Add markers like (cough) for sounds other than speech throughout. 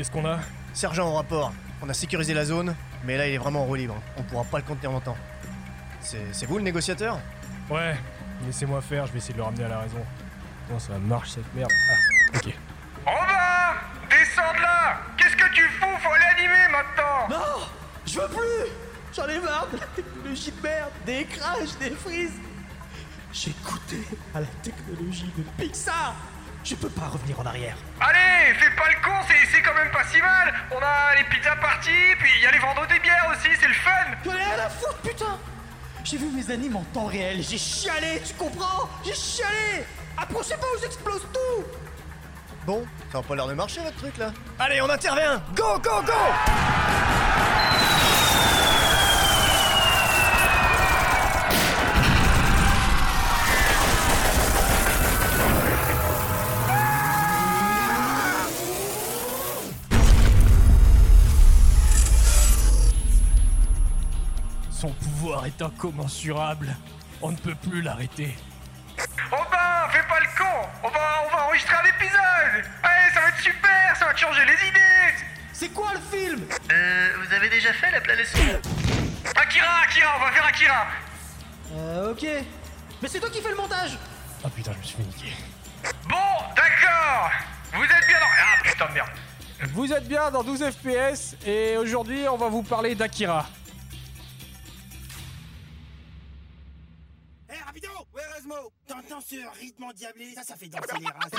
Qu'est-ce qu'on a? Sergent au rapport. On a sécurisé la zone, mais là il est vraiment en roue libre. On pourra pas le contenir longtemps. C'est c'est vous le négociateur? Ouais, laissez-moi faire, je vais essayer de le ramener à la raison. Non, ça marche cette merde? Ah, ok. Robin Descends de là Qu'est-ce que tu fous? Faut l'animer maintenant Non Je veux plus J'en ai marre de la technologie de merde, des crashs, des frises. J'ai goûté à la technologie de Pixar. Je peux pas revenir en arrière. Allez, fais pas le con, c'est c'est quand même pas si mal. On a les pizzas parties, puis il y a les vendeurs des bières aussi, c'est le fun. J'en ai rien à foutre, putain. J'ai vu mes animes en temps réel, j'ai chialé, tu comprends? J'ai chialé. Approchez pas ou j'explose tout. Bon, ça a pas l'air de marcher votre truc là. Allez, on intervient. Go, go, go est incommensurable. On ne peut plus l'arrêter. Robin, fais pas le con on va, on va enregistrer un épisode Allez, ça va être super, ça va te changer les idées C'est quoi le film? Euh, vous avez déjà fait la planète Akira, Akira, on va faire Akira Euh, ok. Mais c'est toi qui fais le montage Ah putain, je me suis fait niquer. Bon, d'accord Vous êtes bien dans... Ah putain de merde Vous êtes bien dans 12 FPS et aujourd'hui on va vous parler d'Akira. Ce rythme ça fait danser les races.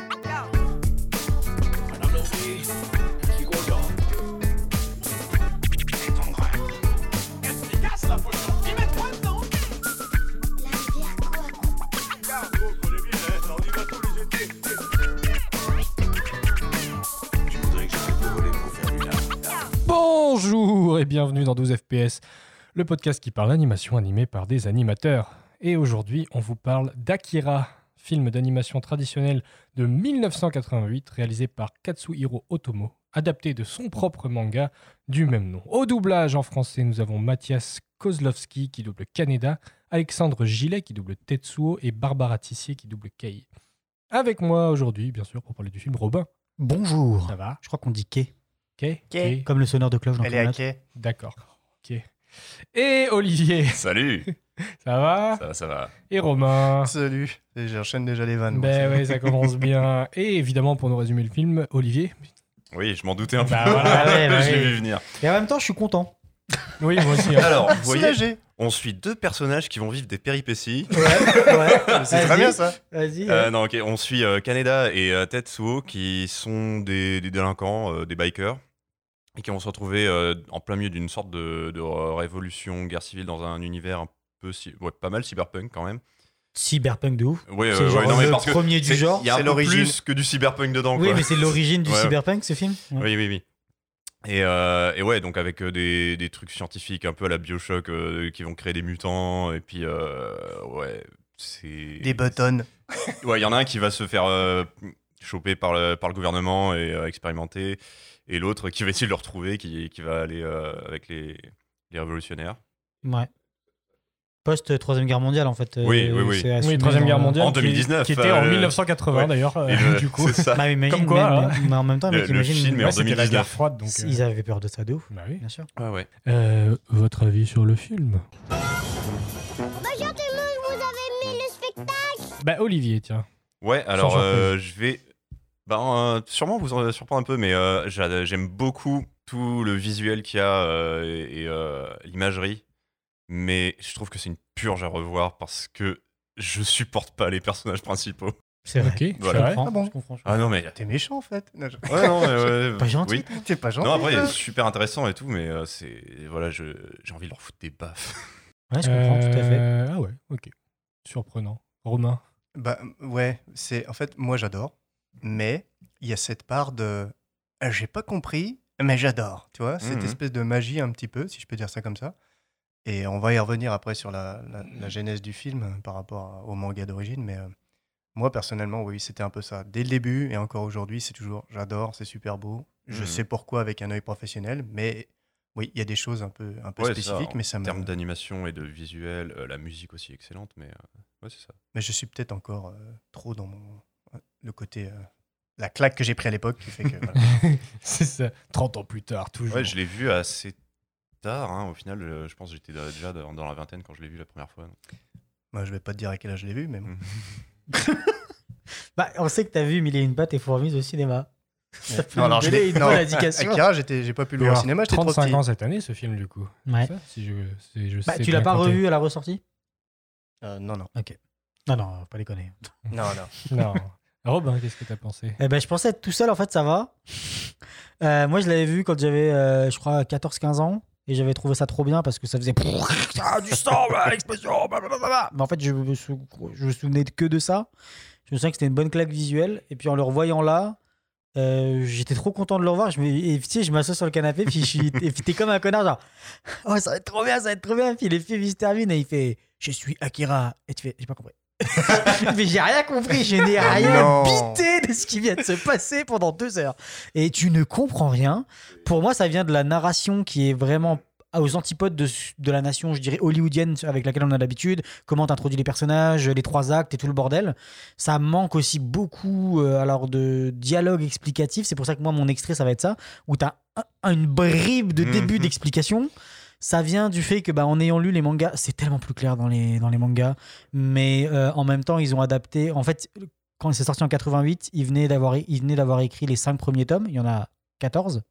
Bonjour et bienvenue dans 12 FPS, le podcast qui parle d'animation animée par des animateurs. Et aujourd'hui, on vous parle d'Akira, film d'animation traditionnel de 1988 réalisé par Katsuhiro Otomo, adapté de son propre manga du même nom. Au doublage en français, nous avons Mathias Kozlowski qui double Kaneda, Alexandre Gillet qui double Tetsuo et Barbara Tissier qui double Kei. Avec moi aujourd'hui, bien sûr, pour parler du film, Robin. Bonjour. Ça va Je crois qu'on dit Kei Kei. Kei. comme le sonneur de cloche dans Elle est à quai. D'accord. Ok. Et Olivier, Salut (laughs) ça va? Ça va, ça va. Et Romain Salut. Et J'enchaîne déjà les vannes. moi, Ben c'est- oui, ça commence (laughs) bien. Et évidemment, pour nous résumer le film, Olivier. Oui, je m'en doutais un peu. Bah voilà, ouais, (laughs) bah je l'ai oui. vu venir. Et en même temps, je suis content. Oui, moi aussi. hein. Alors, vous voyez, on suit deux personnages qui vont vivre des péripéties. Ouais, ouais. C'est très bien ça. Vas-y. Euh, non, ok, on suit euh, Kaneda et euh, Tetsuo qui sont des, des délinquants, euh, des bikers, et qui vont se retrouver euh, en plein milieu d'une sorte de, de révolution, guerre civile dans un univers un peu, ouais, pas mal cyberpunk quand même. Cyberpunk de ouf. Ouais, C'est euh, ouais, non, mais le parce que premier du genre. Il y a l'origine. plus que du cyberpunk dedans. Oui, quoi. mais c'est l'origine (laughs) du Ouais. cyberpunk, ce film. Ouais. Oui, oui, oui. Et, euh, et ouais, donc avec euh, des, des trucs scientifiques un peu à la Bioshock euh, qui vont créer des mutants, et puis euh, ouais, c'est. Des buttons. Ouais, il y en a un qui va se faire euh, choper par le, par le gouvernement et euh, expérimenter, et l'autre qui va essayer de le retrouver, qui, qui va aller euh, avec les, les révolutionnaires. Ouais. Post Troisième Guerre mondiale, en fait. euh, Oui, oui, oui. Oui, Troisième Guerre mondiale. En qui- 2019, Qui, était en euh, 1980 ouais. d'ailleurs, euh, du coup. c'est ça. Bah, imagine, Comme quoi, mais, hein. mais en même temps, Le- mec, le imagine. film est en Ouais, c'était la 2019. guerre froide, donc. euh, Ils avaient peur de ça de ouf, Bah oui. bien sûr. Ouais, ouais. Euh, votre avis sur le film? Bonjour tout le monde, vous avez aimé le spectacle? Bah, Olivier, tiens. Ouais, alors euh, je vais bah, euh, sûrement vous en surprendre un peu, mais euh, j'a- j'aime beaucoup tout le visuel qu'il y a euh, et, euh, l'imagerie, mais je trouve que c'est une purge à revoir parce que je supporte pas les personnages principaux. C'est vrai. Ok, Voilà. Ah bon je comprends. je Ah non, mais. T'es méchant en fait. Non, je- Ouais, non, mais ouais, (laughs) Pas gentil. oui. T'es pas gentil. Non, après, super intéressant et tout, mais euh, c'est. Voilà, je- j'ai envie de leur foutre des baffes. Ouais, je comprends, tout à fait. Ah ouais, ok. Surprenant. Romain? Bah ouais, c'est en fait moi j'adore, mais il y a cette part de euh, j'ai pas compris, mais j'adore, tu vois, cette Mhm. espèce de magie un petit peu, si je peux dire ça comme ça. Et on va y revenir après sur la, la- la genèse du film euh, par rapport au manga d'origine, mais euh, moi personnellement, oui, c'était un peu ça. Dès le début et encore aujourd'hui, c'est toujours j'adore, c'est super beau. Je Mhm. sais pourquoi avec un œil professionnel, mais oui, il y a des choses un peu, un peu Ouais, c'est ça, spécifiques, en mais ça En me. termes d'animation et de visuel, euh, la musique aussi excellente, mais euh, ouais, c'est ça. Mais je suis peut-être encore trop dans mon, le côté euh, la claque que j'ai pris à l'époque qui fait que. voilà. (laughs) C'est ça. 30 ans plus tard, toujours. Ouais, je l'ai vu assez tard. hein. Au final, euh, je pense que j'étais déjà dans dans la vingtaine quand je l'ai vu la première fois. Moi, je vais pas te dire à quel âge je l'ai vu, mais bon. (laughs) Bah, on sait que t'as vu Mille et une pattes et fourmis au cinéma. Ça peut Non, alors, je l'ai- une non, bonne indication. Akira, j'étais- j'ai pas pu le voir au cinéma, j'étais trop 35 petit. ans cette année, ce film, du coup. Ouais. Ça, si je, si je Bah, sais tu l'as pas compter. revu à la ressortie? Euh, non, non. Non, non, pas déconner. Non, non. (laughs) Non. Robin, qu'est-ce que t'as pensé? Eh ben, je pensais être tout seul, en fait, ça va. (laughs) Euh, moi, je l'avais vu quand j'avais, euh, je crois, 14-15 ans. Et j'avais trouvé ça trop bien parce que ça faisait ah, (laughs) du sang, bah, l'explosion, blablabla. Mais en fait, je me, sou- je me souvenais que de ça. Je me souviens que c'était une bonne claque visuelle. Et puis en le revoyant là, euh, j'étais trop content de le revoir. Je me, et, tu sais, je m'assois sur le canapé, puis je suis, et puis t'es comme un connard, genre, oh, ça va être trop bien, ça va être trop bien. Puis les films, ils se terminent et il fait, je suis Akira. Et tu fais, j'ai pas compris. (laughs) mais j'ai rien compris, je n'ai rien Non. bité de ce qui vient de se passer pendant deux heures. Et tu ne comprends rien. Pour moi, ça vient de la narration qui est vraiment aux antipodes de, de la nation, je dirais, hollywoodienne avec laquelle on a l'habitude. Comment t'introduis les personnages, les trois actes et tout le bordel. Ça manque aussi beaucoup euh, alors de dialogue explicatif. C'est pour ça que moi, mon extrait, ça va être ça, où t'as un- une bribe de début Mhm. d'explication. Ça vient du fait que, bah, en ayant lu les mangas, c'est tellement plus clair dans les, dans les mangas, mais euh, en même temps, ils ont adapté. En fait, quand c'est sorti en 88, ils venaient d'avoir ils venaient d'avoir écrit les cinq premiers tomes. Il y en a 14.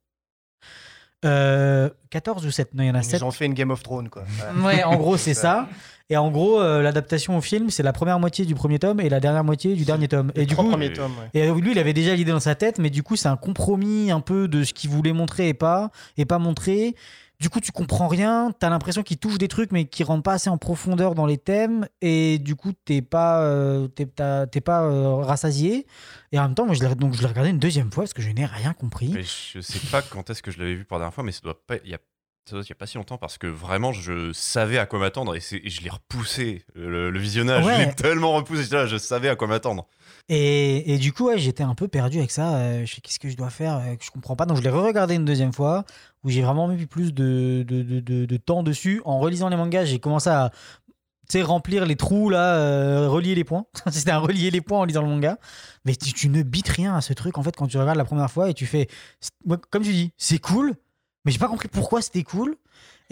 Euh, 14 ou 7 Non, il y en a 7. Ils ont fait une Game of Thrones, quoi. Voilà. Ouais, en gros, c'est (laughs) ça. Et en gros, euh, l'adaptation au film, c'est la première moitié du premier tome et la dernière moitié du dernier tome. Et du coup, premiers tomes, ouais. et lui, il avait déjà l'idée dans sa tête, mais du coup, c'est un compromis un peu de ce qu'il voulait montrer et pas, et pas montrer. Du coup, tu comprends rien, t'as l'impression qu'il touche des trucs, mais qui rentrent pas assez en profondeur dans les thèmes, et du coup, t'es pas, euh, t'es, pas euh, rassasié. Et en même temps, moi, je l'ai, donc, je l'ai regardé une deuxième fois parce que je n'ai rien compris. Mais je sais pas quand est-ce que je l'avais vu pour la dernière fois, mais ça doit pas. Y a, ça doit il y a pas si longtemps parce que vraiment je savais à quoi m'attendre et, c'est- et je l'ai repoussé. Le, le visionnage, Ouais. je l'ai tellement repoussé. là, je savais à quoi m'attendre. Et, et du coup, ouais, j'étais un peu perdu avec ça. euh, je sais qu'est-ce que je dois faire, euh, que je comprends pas. Donc, je l'ai re-regardé une deuxième fois, où j'ai vraiment mis plus de, temps dessus. En relisant les mangas, j'ai commencé à remplir les trous, là, euh, relier les points. (laughs) C'était un relier les points en lisant le manga. Mais tu, tu ne bites rien à ce truc, en fait, quand tu regardes la première fois et tu fais. comme tu dis, c'est cool, mais j'ai pas compris pourquoi c'était cool.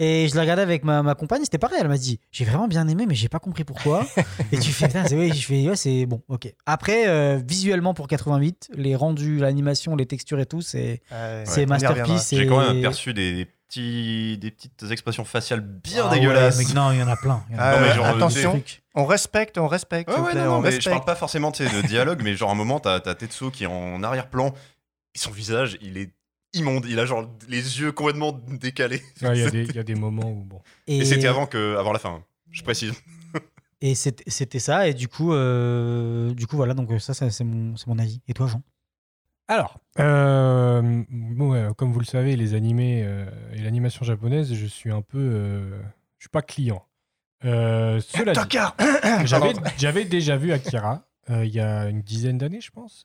Et je l'ai regardé avec ma, ma compagne, c'était pareil. Elle m'a dit J'ai vraiment bien aimé, mais j'ai pas compris pourquoi. et tu fais Putain, c'est oui, je fais Ouais, c'est bon, ok. Après, euh, visuellement pour 88, les rendus, l'animation, les textures et tout, c'est Ouais, y masterpiece. J'ai quand même aperçu des, des petits, des petites expressions faciales bien Ah ouais, dégueulasses. mais non, il y en a plein. en a Ah, Non, mais ouais, genre, attention, on respecte, on respecte. Ouais, s'il vous ouais, plaît, non, non, on mais je parle pas forcément de dialogue, mais genre à un moment, t'as as Tetsuo qui est en arrière-plan, son visage, il est immonde. Il a genre les yeux complètement décalés. Il y, a des- il y a des (laughs) moments où, bon. Et c'était avant, que, avant la fin, hein, je précise. (laughs) Et c'était ça. Et du coup, euh, du coup voilà. Donc ça, ça, c'est mon, c'est mon avis. Et toi, Jean? Alors, euh, bon, ouais, comme vous le savez, les animés euh, et l'animation japonaise, je suis un peu. euh, je suis pas client. Euh, cela (coughs) j'avais, déjà vu Akira euh, il y a une dizaine d'années, je pense.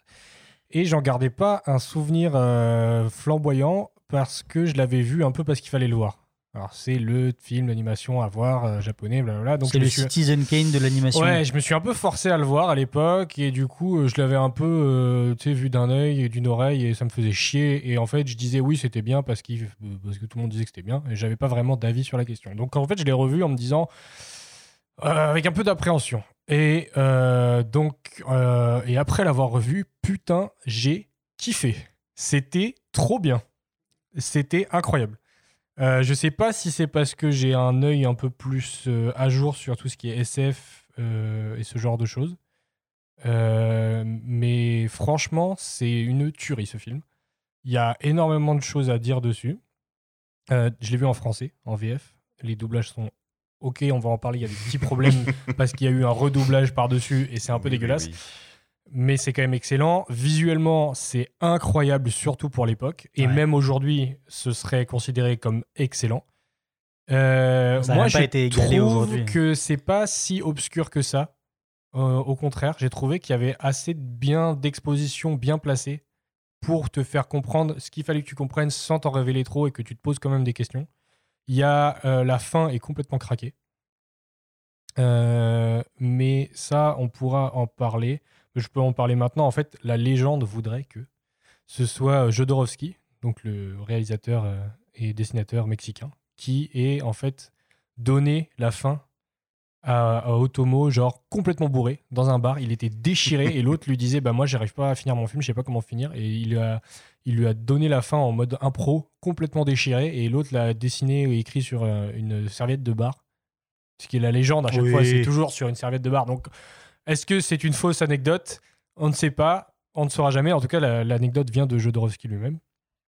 Et j'en gardais pas un souvenir euh, flamboyant parce que je l'avais vu un peu parce qu'il fallait le voir. Alors, c'est le film d'animation à voir euh, japonais, blablabla. Donc, C'est le suis- Citizen Kane de l'animation. Ouais, je me suis un peu forcé à le voir à l'époque et du coup, euh, je l'avais un peu euh, tu sais, vu d'un œil et d'une oreille et ça me faisait chier. Et en fait, je disais oui, c'était bien parce, euh, parce que tout le monde disait que c'était bien et j'avais pas vraiment d'avis sur la question. Donc en fait, je l'ai revu en me disant euh, avec un peu d'appréhension. Et euh, donc, euh, et après l'avoir revu, putain, j'ai kiffé. C'était trop bien. C'était incroyable. Je sais pas si c'est parce que j'ai un œil un peu plus à jour sur tout ce qui est SF et ce genre de choses. Mais franchement, c'est une tuerie ce film. Il y a énormément de choses à dire dessus. Je l'ai vu en français, en VF. Les doublages sont ok, on va en parler. Il y a des petits problèmes (laughs) parce qu'il y a eu un redoublage par-dessus et c'est un peu Oui, dégueulasse oui. mais c'est quand même excellent. Visuellement, c'est incroyable, surtout pour l'époque. Et Ouais. même aujourd'hui, ce serait considéré comme excellent. Euh, Ça moi, je été égalé trouve que c'est pas si obscur que ça. Euh, au contraire, j'ai trouvé qu'il y avait assez de bien d'exposition bien placée pour te faire comprendre ce qu'il fallait que tu comprennes sans t'en révéler trop et que tu te poses quand même des questions. Il y a euh, la fin est complètement craquée. Euh, mais ça, on pourra en parler. Je peux en parler maintenant. En fait, la légende voudrait que ce soit Jodorowsky, donc le réalisateur euh, et dessinateur mexicain, qui ait en fait donné la fin à, à Otomo, genre complètement bourré, dans un bar. Il était déchiré et l'autre lui disait Bah, moi, j'arrive pas à finir mon film, je sais pas comment finir. Et il a, il lui a donné la fin en mode impro, complètement déchiré. Et l'autre l'a dessiné et écrit sur euh, une serviette de bar. Ce qui est la légende à chaque Oui. fois, c'est toujours sur une serviette de bar. Donc, est-ce que c'est une fausse anecdote? On ne sait pas, on ne saura jamais. En tout cas, la- l'anecdote vient de Jodorowsky lui-même.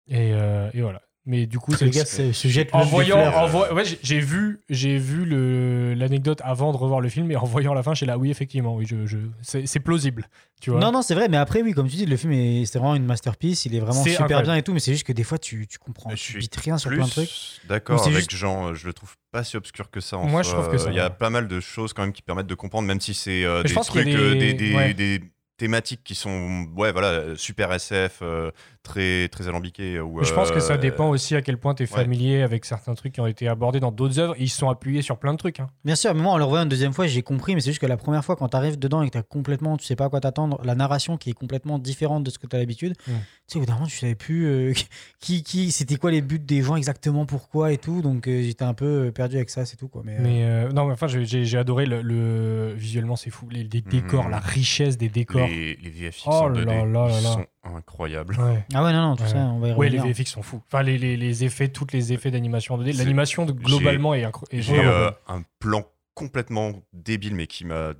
Et, euh, et voilà. Mais du coup, Le c'est gars se, se jette en voyant, en vo- ouais, j'ai- j'ai vu, j'ai vu le- l'anecdote avant de revoir le film et en voyant la fin, j'étais là, oui, effectivement, oui, je, je- c'est plausible, tu vois. Non, non, c'est vrai, mais après, oui, comme tu dis, le film, est- c'est vraiment une masterpiece. Il est vraiment super incroyable. bien et tout, mais c'est juste que des fois, tu, tu comprends, Je tu bites rien sur plein de trucs. D'accord avec juste- Jean, euh, je le trouve pas si obscur que ça. En Moi, je trouve que ça Il y a pas mal de choses quand même qui permettent de comprendre, même si c'est euh, des trucs, euh, des- des, des- ouais. des thématiques qui sont, ouais, voilà, super SF, euh, très très alambiquées. Ou, Mais je pense que ça euh, dépend aussi à quel point tu es ouais. familier avec certains trucs qui ont été abordés dans d'autres œuvres. Ils se sont appuyés sur plein de trucs. hein. Bien sûr, mais moi, en le revoyant une deuxième fois, j'ai compris, mais c'est juste que la première fois, quand tu arrives dedans et que tu complètement, tu sais pas à quoi t'attendre, la narration qui est complètement différente de ce que tu as l'habitude, Mm. tu sais, au bout d'un moment, tu savais plus euh, (laughs) qui, qui, c'était quoi les buts des gens exactement, pourquoi et tout, donc euh, j'étais un peu euh, perdu avec ça, c'est tout, quoi. Mais, euh, Mais euh, non, mais enfin, j'ai- adoré le, le- visuellement, c'est fou. Les, les décors, Mhm. la richesse des décors. les, les VFX Oh en là 2D là là là. sont incroyables. Ouais. Ah ouais, non, non, tout Ouais. ça, on va y Ouais, les revenir. VFX sont fous. Enfin, les, les, les effets, tous les effets d'animation en 2D. C'est- L'animation, globalement, est, incro- est J'ai euh, un plan complètement débile, mais qui m'a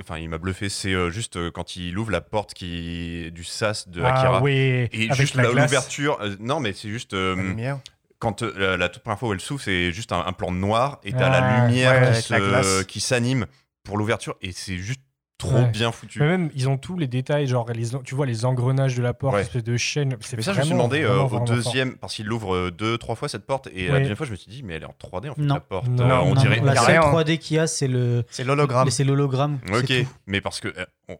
enfin, il m'a bluffé. C'est euh, juste euh, quand il ouvre la porte qui du sas de Akira. Ah oui, Et avec juste l'ouverture, euh, non mais c'est juste euh, La lumière. quand euh, la, la toute première fois où elle s'ouvre, c'est juste un, un plan noir et t'as Ah, la lumière ouais, qui s'anime pour l'ouverture et c'est juste trop Ouais. bien foutu. Mais même, ils ont tous les détails, genre, les, tu vois les engrenages de la porte, Ouais. espèce de chaîne. Mais ça, je me suis demandé euh, au vraiment fort. deuxième, parce qu'il l'ouvre euh, deux, trois fois cette porte, et la deuxième fois, je me suis dit, mais elle est en 3D en fait, Non. la porte. Non, Euh, non, on non, dirait. La seule rien, hein. 3D qu'il y a, c'est le, C'est l'hologramme. c'est l'hologramme. Ok, mais parce que euh, on,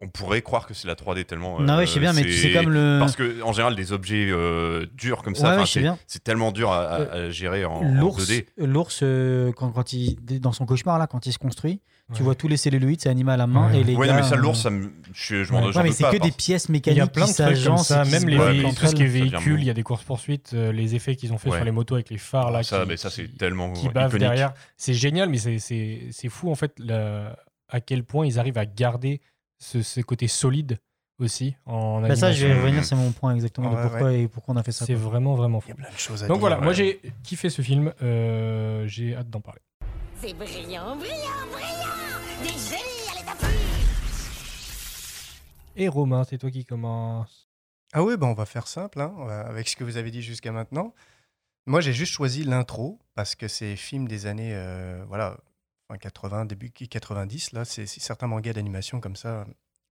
on pourrait croire que c'est la 3D tellement. Non, euh, ouais, je sais bien, mais tu sais comme le. Parce que en général, des objets euh, durs comme ça, Ouais, ouais, c'est- tellement dur à, à- à gérer en, en L'ours, 2D. l'ours euh, quand, quand il dans son cauchemar là, quand il se construit, tu vois tous les celluloïdes, c'est animé à la main Ouais. et les Ouais, gars. non, mais ça, euh, l'ours, ça me, je, je m'en Ouais. mais c'est que des pièces Il y mécaniques a plein de qui trucs comme ça, même les, tout ce qui est véhicule, il y a des courses-poursuites, euh, les effets qu'ils ont fait sur les motos avec les phares là, ça, mais ça, c'est tellement qui bavent derrière. C'est génial, mais c'est- c'est c'est fou en fait à quel point ils arrivent à garder ce, ce côté solide aussi en Bah, ça, je vais revenir, c'est mon point exactement de Ouais, pourquoi et pourquoi on a fait ça. C'est vraiment, vraiment Il fou. y a plein de choses à Donc dire. voilà, moi j'ai kiffé ce film, euh, j'ai hâte d'en parler. C'est brillant, brillant, brillant Des génies à l'état pur Et Romain, c'est toi qui commence. Ah oui, bah on va faire simple, hein, avec ce que vous avez dit jusqu'à maintenant. Moi, j'ai juste choisi l'intro parce que c'est film des années euh, voilà, fin 80, début 90. Là, c'est certains mangas d'animation comme ça,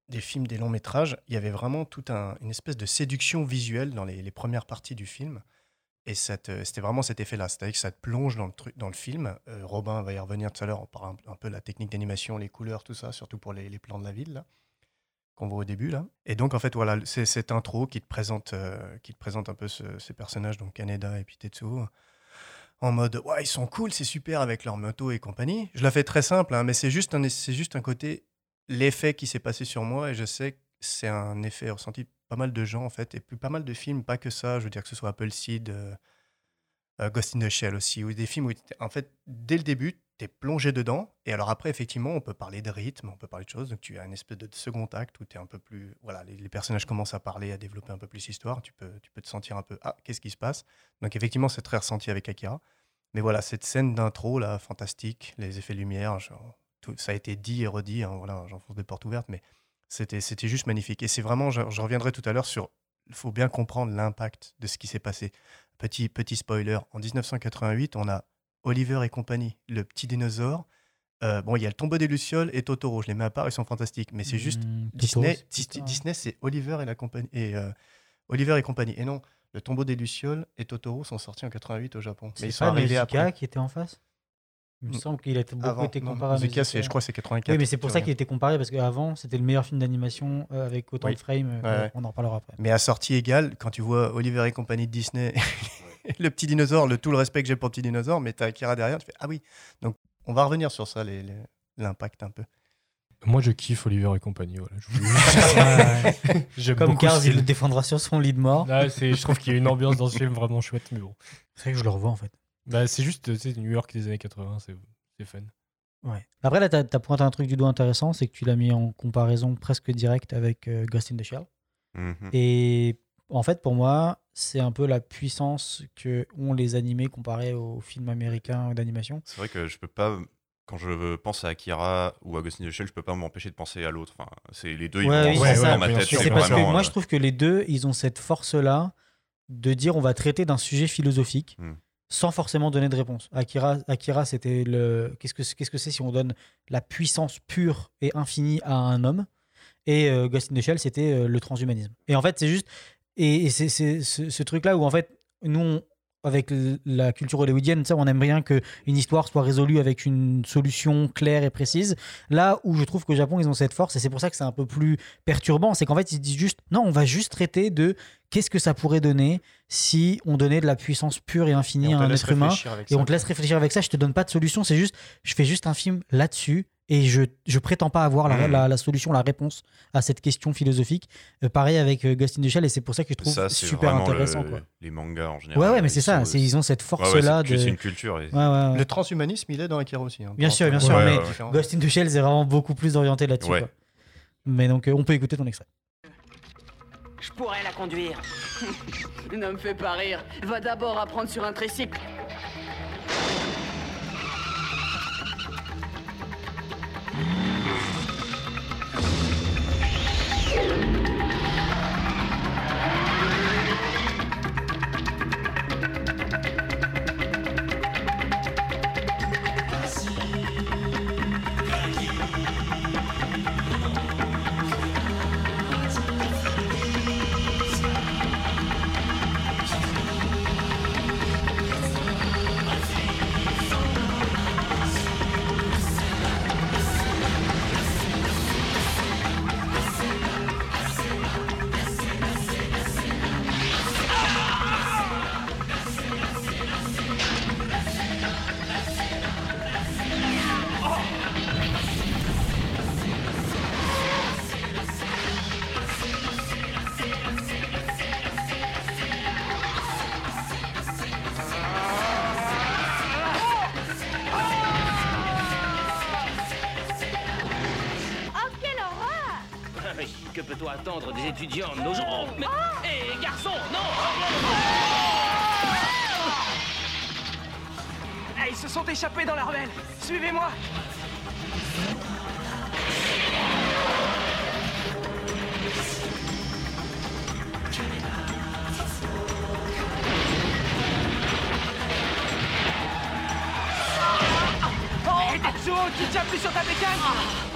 des films, des longs métrages. Il y avait vraiment toute une espèce de séduction visuelle dans les, premières parties du film. Et te- c'était vraiment cet effet-là. C'est-à-dire que ça te plonge dans le, truc, dans le film. Euh, Robin va y revenir tout à l'heure. On parle un, un peu de la technique d'animation, les couleurs, tout ça, surtout pour les, plans de la ville. Qu'on voit au début là. Et donc en fait voilà, c'est cette intro qui te présente, euh, qui te présente un peu ce- ces personnages, donc Kaneda et puis en mode ouais ils sont cool, c'est super avec leur moto et compagnie. Je la fais très simple, hein, mais c'est juste un, juste un côté l'effet qui s'est passé sur moi et je sais que c'est un effet ressenti pas mal de gens en fait et puis pas mal de films, pas que ça. Je veux dire que ce soit Apple Seed. euh, euh, Ghost in the Shell aussi, ou des films où, en fait, dès le début, tu es plongé dedans. Et alors après, effectivement, on peut parler de rythme, on peut parler de choses. Donc tu as une espèce de second acte où tu es un peu plus. Voilà, les, personnages commencent à parler, à développer un peu plus l'histoire. Tu peux, tu peux te sentir un peu. Ah, qu'est-ce qui se passe? Donc effectivement, c'est très ressenti avec Akira. Mais voilà, cette scène d'intro, là, fantastique, les effets lumière, ça a été dit et redit. hein, voilà, j'enfonce des portes ouvertes, mais c'était c'était juste magnifique. Et c'est vraiment, je, je reviendrai tout à l'heure sur. Il faut bien comprendre l'impact de ce qui s'est passé. Petit, petit spoiler, en 1988, on a Oliver et compagnie, le petit dinosaure. Euh, bon, il y a le tombeau des Lucioles et Totoro, je les mets à part, ils sont fantastiques. Mais c'est juste Totoro, Disney, c'est Dis-. Disney c'est Oliver et la compagnie. Et, euh, Oliver et compagnie. Et non, le tombeau des Lucioles et Totoro sont sortis en 88 au Japon. Mais ils C'est sont pas arrivés Nausicaa après. qui était en face? Il me Mm. semble qu'il a été- beaucoup Avant, été non, comparé à Nausicaa, c'est- Nausicaa. je crois que c'est 84. Oui, mais c'est pour ça qu'il était comparé parce qu'avant, c'était le meilleur film d'animation euh, avec autant Oui. de frames. euh, Ouais, ouais. On en reparlera après. Mais à sortie égale, quand tu vois Oliver et compagnie de Disney, (laughs) le petit dinosaure, le tout le respect que j'ai pour le petit dinosaure, mais t'as Akira derrière, tu fais Ah oui. Donc on va revenir sur ça, les- les- l'impact un peu. Moi, je kiffe Oliver et compagnie. Voilà. Je (laughs) Comme Cars, il le défendra sur son lit de mort. C'est- je trouve qu'il y a une ambiance dans ce film vraiment chouette, mais bon. C'est vrai que je le revois en fait. Bah, c'est juste, tu New York des années 80, c'est c'est fun. Ouais. Après, là, t'as as pointé un truc du doigt intéressant, c'est que tu l'as mis en comparaison presque directe avec euh, Ghost in the Shell. Mhm. Et en fait, pour moi, c'est un peu la puissance que ont les animés comparés aux films américains d'animation. C'est vrai que je peux pas. Quand je pense à Akira ou à Ghost in the Shell, je peux pas m'empêcher de penser à l'autre. Enfin, c'est les deux, ils Ouais, vont oui, ça. dans ma tête. C'est C'est parce que moi, euh, je trouve que les deux, ils ont cette force-là de dire on va traiter d'un sujet philosophique Hmm. Sans forcément donner de réponse. Akira, Akira c'était le. Qu'est-ce que c'est si on donne la puissance pure et infinie à un homme? Et euh, Ghost in the Shell, c'était euh, le transhumanisme. Et en fait, c'est juste. Et, et c'est ce, truc-là où, en fait, nous, avec la culture hollywoodienne, sais, on aime bien qu'une histoire soit résolue avec une solution claire et précise. Là où je trouve qu'au Japon, ils ont cette force, et c'est pour ça que c'est un peu plus perturbant, c'est qu'en fait, ils se disent juste, non, on va juste traiter de qu'est-ce que ça pourrait donner si on donnait de la puissance pure et infinie Et à un être humain. Et ça, on te laisse réfléchir avec ça, je te donne pas de solution, c'est juste, je fais juste un film là-dessus et je, je prétends pas avoir la, Mhm. la- la solution, la réponse à cette question philosophique. Euh, pareil avec euh, Ghost in the Shell et c'est pour ça que je trouve ça, super intéressant. le- quoi. les mangas en général. Ouais, ouais, mais ils c'est ça, sont- c'est- ils ont cette Ouais, ouais, force-là c'est- de. C'est une culture. et- Ouais, ouais, ouais. Le transhumanisme, il est dans Akira aussi. hein, Bien sûr, bien sûr, Ouais, mais ouais, ouais. Ghost in the Shell, c'est vraiment beaucoup plus orienté là-dessus. Ouais. quoi. Mais donc, euh, on peut écouter ton extrait. Je pourrais la conduire. (laughs) ne me fais pas rire. Va d'abord apprendre sur un tricycle. Des étudiants de nos jours Mais. Hé, garçon, non Eh, ils se sont échappés dans la ruelle. Suivez-moi. Oh, et Tetsuo, tu tiens plus sur ta bécane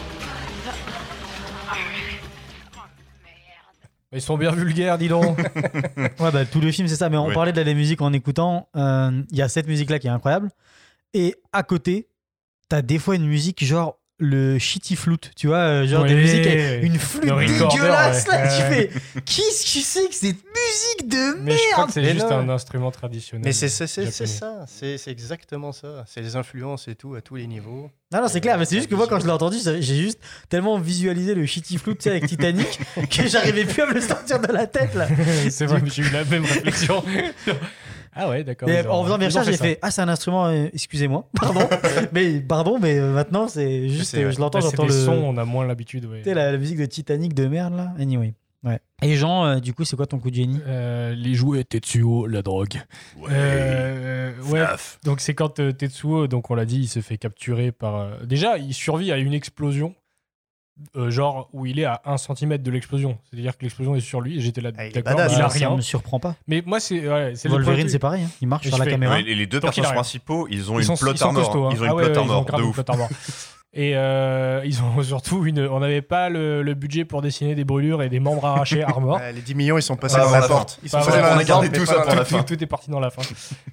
Ils sont bien vulgaires, dis donc. (laughs) Ouais, bah, tout le film, c'est ça. Mais on Oui. parlait de la musique en écoutant. euh, Il y a cette musique-là qui est incroyable. Et à côté, t'as des fois une musique genre le shitty flute, tu vois, euh, genre des Oui. musiques, avec une flûte dégueulasse ouais. là. Tu fais, qu'est-ce que c'est que cette musique de Mais je crois merde que c'est juste non. un instrument traditionnel. Mais c'est ça, c'est c'est exactement ça. C'est les influences et tout à tous les niveaux. Non, non, c'est clair, mais c'est juste que moi, quand je l'ai entendu, j'ai juste tellement visualisé le shitty flute tu sais, avec Titanic (laughs) que j'arrivais plus à me le sortir de la tête là. c'est vrai, j'ai eu la même réflexion. (laughs) ah ouais, d'accord. En faisant mes recherches, fait j'ai ça. fait Ah, c'est un instrument, euh, excusez-moi, (laughs) pardon. mais pardon, mais euh, maintenant, c'est juste, c'est- euh, je l'entends, Bah, c'est j'entends le. sons, on a moins l'habitude. ouais. Tu sais, la, la musique de Titanic de merde là. Anyway. Ouais. Et Jean, euh, du coup, c'est quoi ton coup de génie? Euh, les jouets Tetsuo, la drogue. Ouais. Euh, ouais, donc c'est quand euh, Tetsuo, donc on l'a dit, il se fait capturer par. euh, Déjà, il survit à une explosion, euh, genre où il est à 1 cm de l'explosion. C'est-à-dire que l'explosion est sur lui. et J'étais là, Ah, il badass, il a hein, Ça rien. me surprend pas. Mais moi, c'est ouais, Wolverine, c'est pareil. hein. Il marche Et sur la fais- caméra. Ouais, et les deux personnages principaux, ils ont Ils une sont, plot ils armor. costauds, hein. Ils ont une Ah ouais, plot ouais, armor (laughs) Et euh, ils ont (laughs) surtout une. On n'avait pas le, le budget pour dessiner des brûlures et des membres arrachés (laughs) armor. Ouais, les 10 millions, ils sont passés Ah, dans à la la porte. Ils sont Pas passés dans on la a porte, tout ça dans pour la tout, fin. tout est parti dans la fin.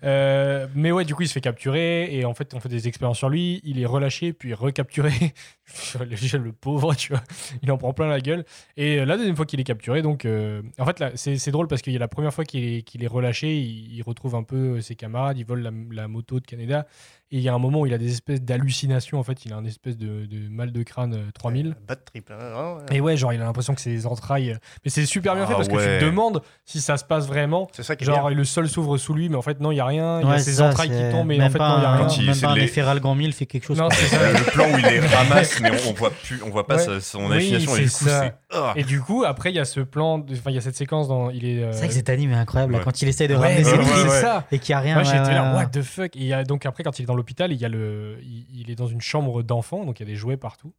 Euh, mais ouais, du coup, il se fait capturer et en fait, on fait des expériences sur lui. Il est relâché puis recapturé. (laughs) le, le pauvre, tu vois, il en prend plein la gueule. Et la deuxième fois qu'il est capturé, donc, euh, en fait, là, c'est drôle parce qu'il y a la première fois qu'il est, relâché, il, il retrouve un peu ses camarades, il vole la, la moto de Canada. Et il y a un moment où il a des espèces d'hallucinations. En fait, il a un espèce espèce de, de mal de crâne euh, 3000. Bad trip. hein, ouais. Et ouais, genre, il a l'impression que c'est les entrailles. Mais c'est super bien fait Ah parce que tu ouais. te demandes si ça se passe vraiment. C'est ça qui est Genre, bien. le sol s'ouvre sous lui, mais en fait, non, il y a rien. Il y a Ouais, ses ça, entrailles qui tombent, mais en fait, non, il y a rien. Quand il Même pas un de les- effet Ralgan 1000 fait quelque chose. Non, quoi. c'est ça. Euh, le plan où il les (laughs) ramasse, mais on, on voit plus, on voit pas Ouais. son Oui, affination et du coup c'est ça. c'est. Ah. Et du coup, après, il y a ce plan, enfin, il y a cette séquence dans. Il est. euh, C'est vrai que cet anime est incroyable. Ouais. Quand il essaye de Ouais, ramener ses ouais, oui, ça. et qu'il n'y a rien. Moi, ouais, j'étais ouais, là, ouais. what the fuck? Et donc après, quand il est dans l'hôpital, il y a le, il, il est dans une chambre d'enfant, donc il y a des jouets partout.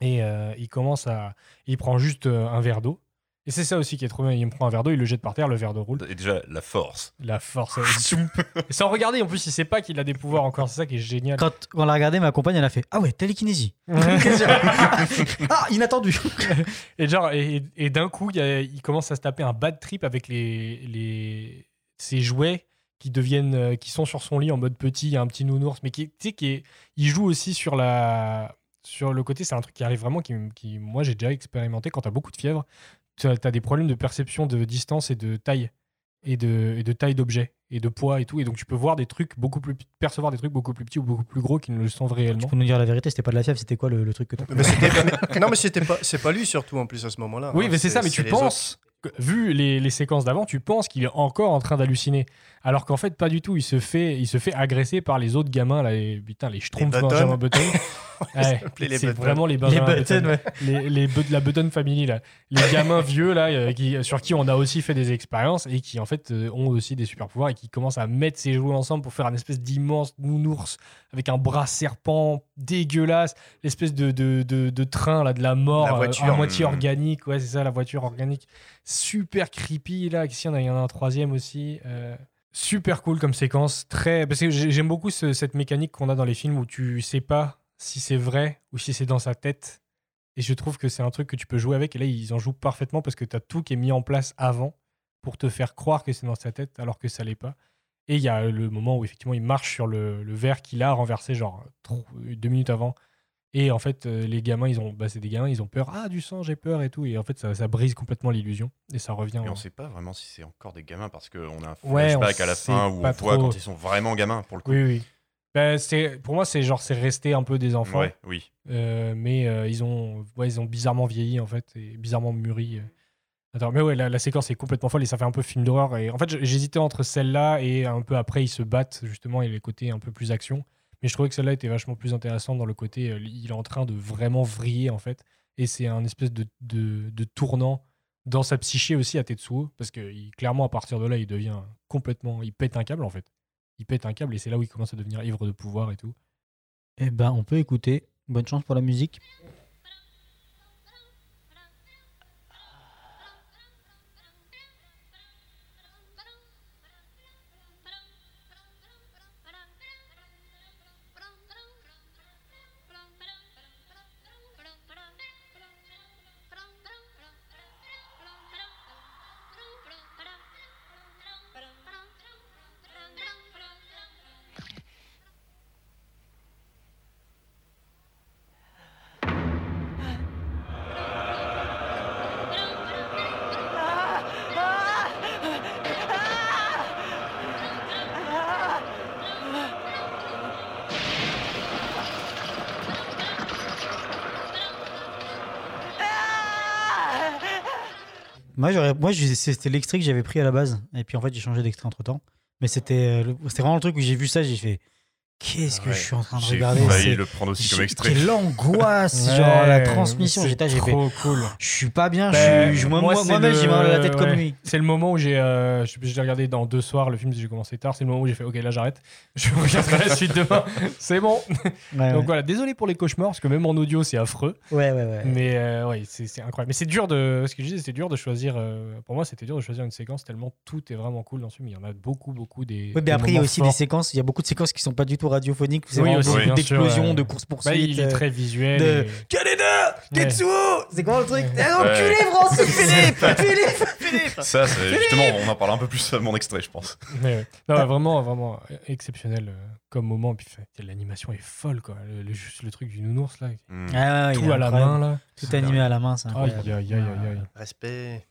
Et euh, il commence à, il prend juste euh, un verre d'eau. Et c'est ça aussi qui est trop bien. Il me prend un verre d'eau, il le jette par terre, le verre d'eau roule. Et déjà, la force. La force. (laughs) et sans regarder, en plus, il sait pas qu'il a des pouvoirs encore. C'est ça qui est génial. Quand on l'a regardé, ma compagne, elle a fait Ah ouais, télékinésie. (laughs) ah, inattendu. (laughs) Et genre, et, et d'un coup, il, a- il commence à se taper un bad trip avec les, les ses jouets qui deviennent, euh, qui sont sur son lit en mode petit, il y a un petit nounours, mais qui, tu sais, qui est, il joue aussi sur la, sur le côté, c'est un truc qui arrive vraiment, qui, qui moi j'ai déjà expérimenté quand t'as beaucoup de fièvre, tu as, t'as des problèmes de perception de distance et de taille et de, et de taille d'objet et de poids et tout, et donc tu peux voir des trucs beaucoup plus, percevoir des trucs beaucoup plus petits ou beaucoup plus gros qui ne le sont Tu réellement. peux nous dire la vérité, c'était pas de la fièvre, c'était quoi le, le truc que t'as Mais c'était- mais- non, mais c'était pas, c'est pas lui surtout en plus à ce moment-là. Oui, hein, mais c'est ça, mais tu penses, vu les, les séquences d'avant, tu penses qu'il est encore en train d'halluciner. Alors qu'en fait, pas du tout. Il se fait, il se fait agresser par les autres gamins, là, les, putain, les Schtroumpfs Buttons. Benjamin Button. (laughs) (laughs) Ouais, les c'est vraiment les Les Benjamin buttons, Button. ouais. Les, les but- la Button Family, là. Les gamins (laughs) vieux, là, euh, qui, sur qui on a aussi fait des expériences et qui, en fait, euh, ont aussi des super pouvoirs et qui commencent à mettre ces jouets ensemble pour faire un espèce d'immense nounours avec un bras serpent dégueulasse, l'espèce de, de, de, de train, là, de la mort, La euh, voiture. à moitié Mm. organique. Ouais, c'est ça, la voiture organique. Super creepy, là. Ici, il y en a- il y en a un troisième aussi. euh, super cool comme séquence. Très... Parce que j'ai- j'aime beaucoup ce- cette mécanique qu'on a dans les films où tu sais pas si c'est vrai ou si c'est dans sa tête. Et je trouve que c'est un truc que tu peux jouer avec. Et là, ils en jouent parfaitement parce que tu as tout qui est mis en place avant pour te faire croire que c'est dans sa tête alors que ça l'est pas. Et il y a le moment où effectivement il marche sur le, le verre qu'il a renversé genre deux minutes avant. Et en fait, euh, les gamins, ils ont, bah, c'est des gamins, ils ont peur. Ah, du sang, j'ai peur et tout. Et en fait, ça, ça brise complètement l'illusion. Et ça revient. En- on sait pas vraiment si c'est encore des gamins parce qu'on a un Ouais, flashback à la fin où on voit trop. quand ils sont vraiment gamins pour le coup. Oui, oui. C'est, pour moi, c'est genre, c'est resté un peu des enfants. Ouais, oui. Euh, mais euh, ils, ont, ouais, ils ont bizarrement vieilli en fait et bizarrement mûri. euh. Attends, mais ouais, la, la séquence est complètement folle et ça fait un peu film d'horreur. Et en fait, j'hésitais entre celle-là et un peu après, ils se battent justement et les côtés un peu plus action. Mais je trouvais que celle-là était vachement plus intéressante dans le côté, il est en train de vraiment vriller en fait. Et c'est un espèce de, de, de tournant dans sa psyché aussi à Tetsuo parce que il- clairement, à partir de là, il devient complètement. Il pète un câble en fait. Il pète un câble et c'est là où il commence à devenir ivre de pouvoir et tout. Eh ben, on peut écouter. Bonne chance pour la musique. Moi, c'était l'extrait que j'avais pris à la base. Et puis en fait, j'ai changé d'extrait entre temps. Mais euh, c'était vraiment le truc où j'ai vu ça, j'ai fait, qu'est-ce que Ouais. je suis en train de J'ai regarder failli c'est- le prendre aussi comme j'ai- extrait. Quelle angoisse, genre la transmission. c'est J'étais, j'ai fait, trop cool. je suis pas bien. Ben, je suis, moi, moi, moi, c'est moi-même, le- j'ai mal à la tête comme ouais. lui. C'est le moment où j'ai. euh, regardé dans deux soirs, le film, j'ai commencé tard. C'est le moment où j'ai fait Ok, là j'arrête. (laughs) Je regarderai la suite demain. (laughs) C'est bon. Ouais, Donc ouais. voilà, désolé pour les cauchemars, parce que même en audio c'est affreux. ouais, ouais, ouais. Mais euh, ouais, c'est c'est incroyable. Mais c'est dur de. Ce que je disais, c'est dur de choisir. euh, pour moi, c'était dur de choisir une séquence tellement tout est vraiment cool dans ce film. Il y en a beaucoup, beaucoup des. Ouais, mais après, il y a aussi des séquences. Il y a beaucoup de séquences qui sont pas du tout radiophoniques. C'est Oui, vraiment d'explosions, ouais. de courses poursuites. Bah, il est très visuel. de- et- Canada, Ouais. C'est quoi le truc Ouais. Eh, Enculé, Francis (laughs) Philippe Philippe Philippe Ça, c'est- justement, on en parle un peu plus à mon extrait, je pense. Mais. Non, ouais, vraiment, vraiment exceptionnel euh, comme moment. Puis fait, l'animation est folle, quoi. Le, le- juste le truc du nounours, là. Hmm. Ah, tout à la main, là. Tout animé à la main, c'est incroyable. aïe, aïe, aïe, aïe. Respect,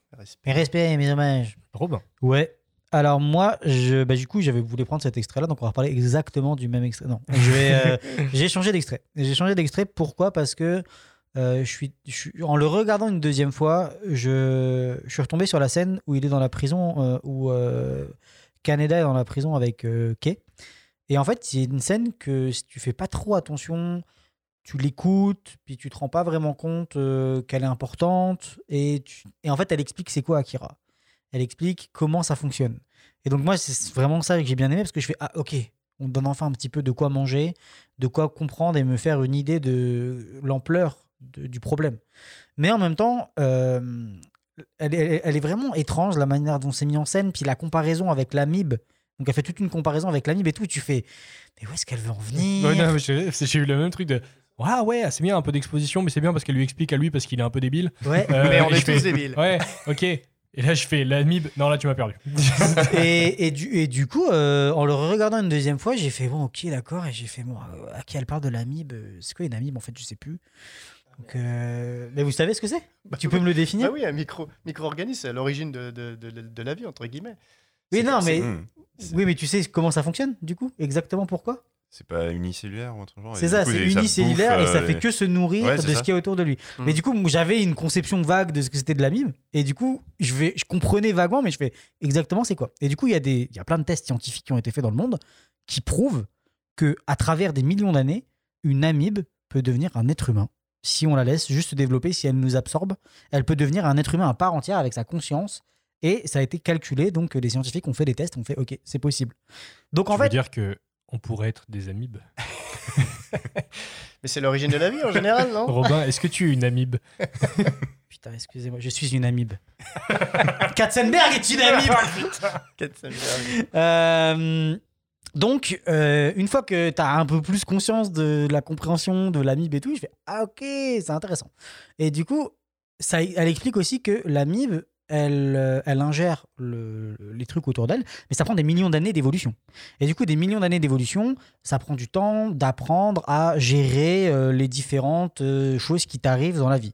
respect. Et mes hommages. Robin. Ouais. Alors moi, je, bah, du coup, j'avais voulu prendre cet extrait-là, donc on va parler exactement du même extrait. Non, euh, (laughs) j'ai changé d'extrait. J'ai changé d'extrait. Pourquoi? Parce que euh, je suis, je suis- en le regardant une deuxième fois, je, je suis retombé sur la scène où il est dans la prison, euh, où Canada est dans la prison avec Kay. Et en fait, c'est une scène que si tu fais pas trop attention, tu l'écoutes, puis tu te rends pas vraiment compte qu'elle est importante. Et, tu- et en fait, elle explique c'est quoi Akira. Elle explique comment ça fonctionne. Et donc moi, c'est vraiment ça que j'ai bien aimé parce que je fais ah ok, on me donne enfin un petit peu de quoi manger, de quoi comprendre et me faire une idée de l'ampleur du problème. Mais en même temps, euh, elle, est, elle est vraiment étrange la manière dont c'est mis en scène, puis la comparaison avec l'amibe. Donc elle fait toute une comparaison avec l'amibe et tout. Et tu fais mais où est-ce qu'elle veut en venir? Ouais, non, mais j'ai eu le même truc de. Ah ouais, c'est bien un peu d'exposition, mais c'est bien parce qu'elle lui explique à lui parce qu'il est un peu débile. Ouais. Euh, Mais on est tous fais, débiles. Ouais, ok. Et là, je fais l'amib. Non, là, tu m'as perdu. (laughs) et, et, du, et du coup, euh, en le regardant une deuxième fois, j'ai fait bon, ok, d'accord. Et j'ai fait bon, euh, à qui elle parle de l'amibe euh, C'est quoi une amibe En fait, je sais plus. Donc, euh, Mais vous savez ce que c'est? Tu peux me le définir? Bah oui, un micro, micro-organisme, c'est à l'origine de, de, de- de la vie, entre guillemets. Oui, non, mais oui, mais tu sais comment ça fonctionne du coup? Exactement pourquoi? C'est pas unicellulaire ou un truc genre. C'est ça, c'est unicellulaire et ça euh, fait les- que se nourrir Ouais, de ce qu'il y a autour de lui. Mm. Mais du coup, j'avais une conception vague de ce que c'était de l'amibe et du coup, je, vais, je comprenais vaguement, mais je fais exactement c'est quoi. Et du coup, il y, a des- il y a plein de tests scientifiques qui ont été faits dans le monde qui prouvent que à travers des millions d'années, une amibe peut devenir un être humain. Si on la laisse juste se développer, si elle nous absorbe, elle peut devenir un être humain à part entière avec sa conscience. Et ça a été calculé, donc les scientifiques ont fait des tests, ont fait OK, c'est possible. Donc en tu veux fait, dire que on pourrait être des amibes (laughs) Mais c'est l'origine de la vie en général, non? Robin, est-ce que tu es une amibe? (laughs) Putain, excusez-moi, je suis une amibe. (laughs) Katzenberg est une amibe. Katzenberg. Euh, donc, euh, une fois que tu as un peu plus conscience de la compréhension de l'amibe et tout, je fais Ah, ok, c'est intéressant. Et du coup, ça, elle explique aussi que l'amibe, elle, euh, elle ingère le- les trucs autour d'elle, mais ça prend des millions d'années d'évolution. Et du coup, des millions d'années d'évolution, ça prend du temps d'apprendre à gérer euh, les différentes euh, choses qui t'arrivent dans la vie.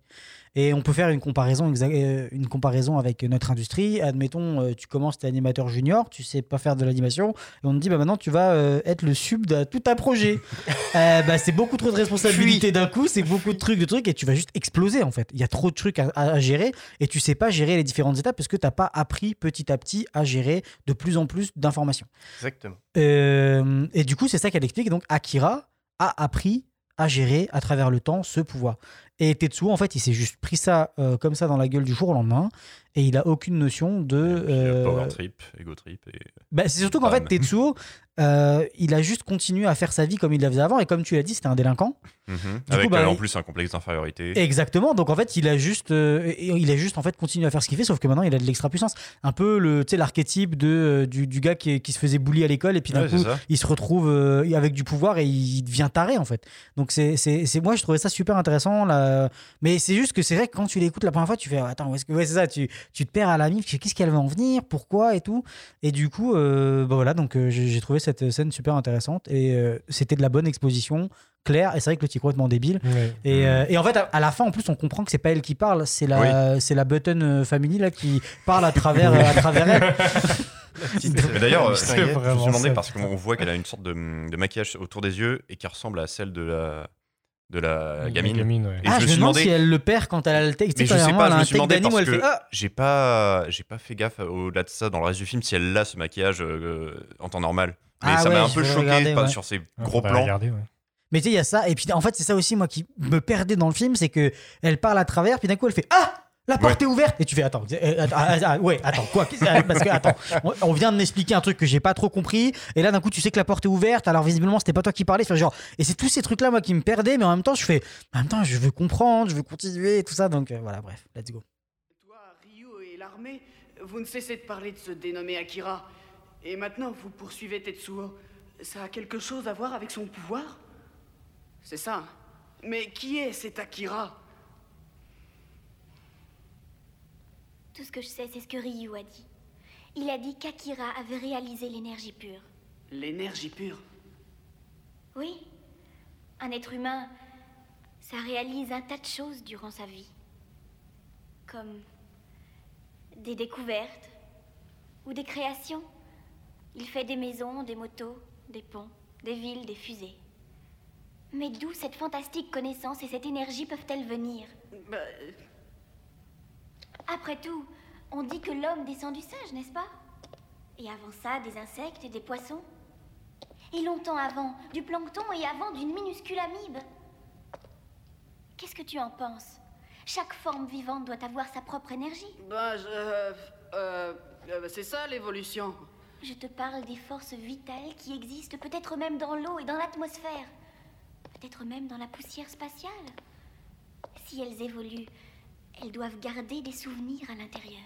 Et on peut faire une comparaison, euh, une comparaison avec notre industrie. Admettons, euh, tu commences, tu es animateur junior, tu sais pas faire de l'animation, et on te dit bah, maintenant tu vas euh, être le sub de tout un projet. (laughs) Euh, bah, c'est beaucoup trop de responsabilités d'un coup, c'est beaucoup de trucs, de trucs, et tu vas juste exploser en fait. Il y a trop de trucs à, à gérer, et tu sais pas gérer les différentes étapes parce que tu n'as pas appris petit à petit à gérer de plus en plus d'informations. Exactement. Euh, et du coup, c'est ça qu'elle explique. Donc, Akira a appris à gérer à travers le temps ce pouvoir. Et Tetsuo, en fait, il s'est juste pris ça euh, comme ça dans la gueule du jour au lendemain. Et il a aucune notion de. puis, euh, euh, Power trip, ego trip. Et... bah, c'est surtout qu'en fait. Tetsuo, euh, il a juste continué à faire sa vie comme il la faisait avant. Et comme tu l'as dit, c'était un délinquant. Mhm. Du Avec coup, bah, en plus un complexe d'infériorité. Exactement. Donc en fait, il a juste, il a juste en fait continué à faire ce qu'il fait, sauf que maintenant il a de l'extra puissance. Un peu le, l'archétype de du, du gars qui, qui se faisait bully à l'école et puis d'un Ouais, coup il se retrouve avec du pouvoir et il devient taré en fait. Donc c'est, moi je trouvais ça super intéressant. Là. Mais c'est juste que c'est vrai que quand tu l'écoutes la première fois, tu fais attends où est-ce que ouais c'est ça, tu, tu te perds à la mif, tu fais, qu'est-ce qu'elle va en venir, pourquoi et tout. Et du coup, euh, bah voilà, donc euh, j'ai, trouvé cette scène super intéressante et euh, c'était de la bonne exposition. Claire, et c'est vrai que le petit est complètement débile. Ouais. Et, euh, et en fait, à, à la fin, en plus, on comprend que c'est pas elle qui parle, c'est la, c'est la Button euh, Family là qui parle à travers, euh, à travers elle. Mais d'ailleurs, euh, je me vraiment suis demandé ça. parce qu'on voit qu'elle a une sorte de, de maquillage autour des yeux et qui ressemble à celle de la, de la La gamine. ouais. Et ah, je je me me demande suis demandé- si elle le perd quand elle a le texte. Mais je sais pas, elle je a me un suis demandé parce elle que fait Ah j'ai pas, j'ai pas fait gaffe au-delà de ça dans le reste du film si elle a ce maquillage euh, en temps normal. Mais Ah ça m'a un peu choqué regarder, pas ouais. sur ces Ah, gros plans. regarder, ouais. Mais tu sais, il y a ça. Et puis en fait, c'est ça aussi, moi, qui me perdait dans le film, c'est que elle parle à travers, puis d'un coup, elle fait Ah la porte est ouverte et tu fais attends euh, attends, ah, ah, ouais attends quoi ah, parce que attends on, on vient de m'expliquer un truc que j'ai pas trop compris et là d'un coup tu sais que la porte est ouverte alors visiblement c'était pas toi qui parlais Enfin, genre et c'est tous ces trucs là moi qui me perdaient mais en même temps je fais en même temps je veux comprendre je veux continuer et tout ça donc euh, voilà bref let's go Toi, Ryu et l'armée, vous ne cessez de parler de ce dénommé Akira. Et maintenant, vous poursuivez Tetsuo. Ça a quelque chose à voir avec son pouvoir? C'est ça. Mais qui est cet Akira? Tout ce que je sais, c'est ce que Ryu a dit. Il a dit qu'Akira avait réalisé l'énergie pure. L'énergie pure. Oui, un être humain, ça réalise un tas de choses durant sa vie. Comme des découvertes, ou des créations. Il fait des maisons, des motos, des ponts, des villes, des fusées. Mais d'où cette fantastique connaissance et cette énergie peuvent-elles venir? Bah, Après tout, on dit que l'homme descend du singe, n'est-ce pas? Et avant ça, des insectes et des poissons? Et longtemps avant, du plancton et avant d'une minuscule amibe? Qu'est-ce que tu en penses? Chaque forme vivante doit avoir sa propre énergie. bah, je. euh, euh, euh, c'est ça l'évolution. Je te parle des forces vitales qui existent peut-être même dans l'eau et dans l'atmosphère. Peut-être même dans la poussière spatiale. Si elles évoluent, elles doivent garder des souvenirs à l'intérieur.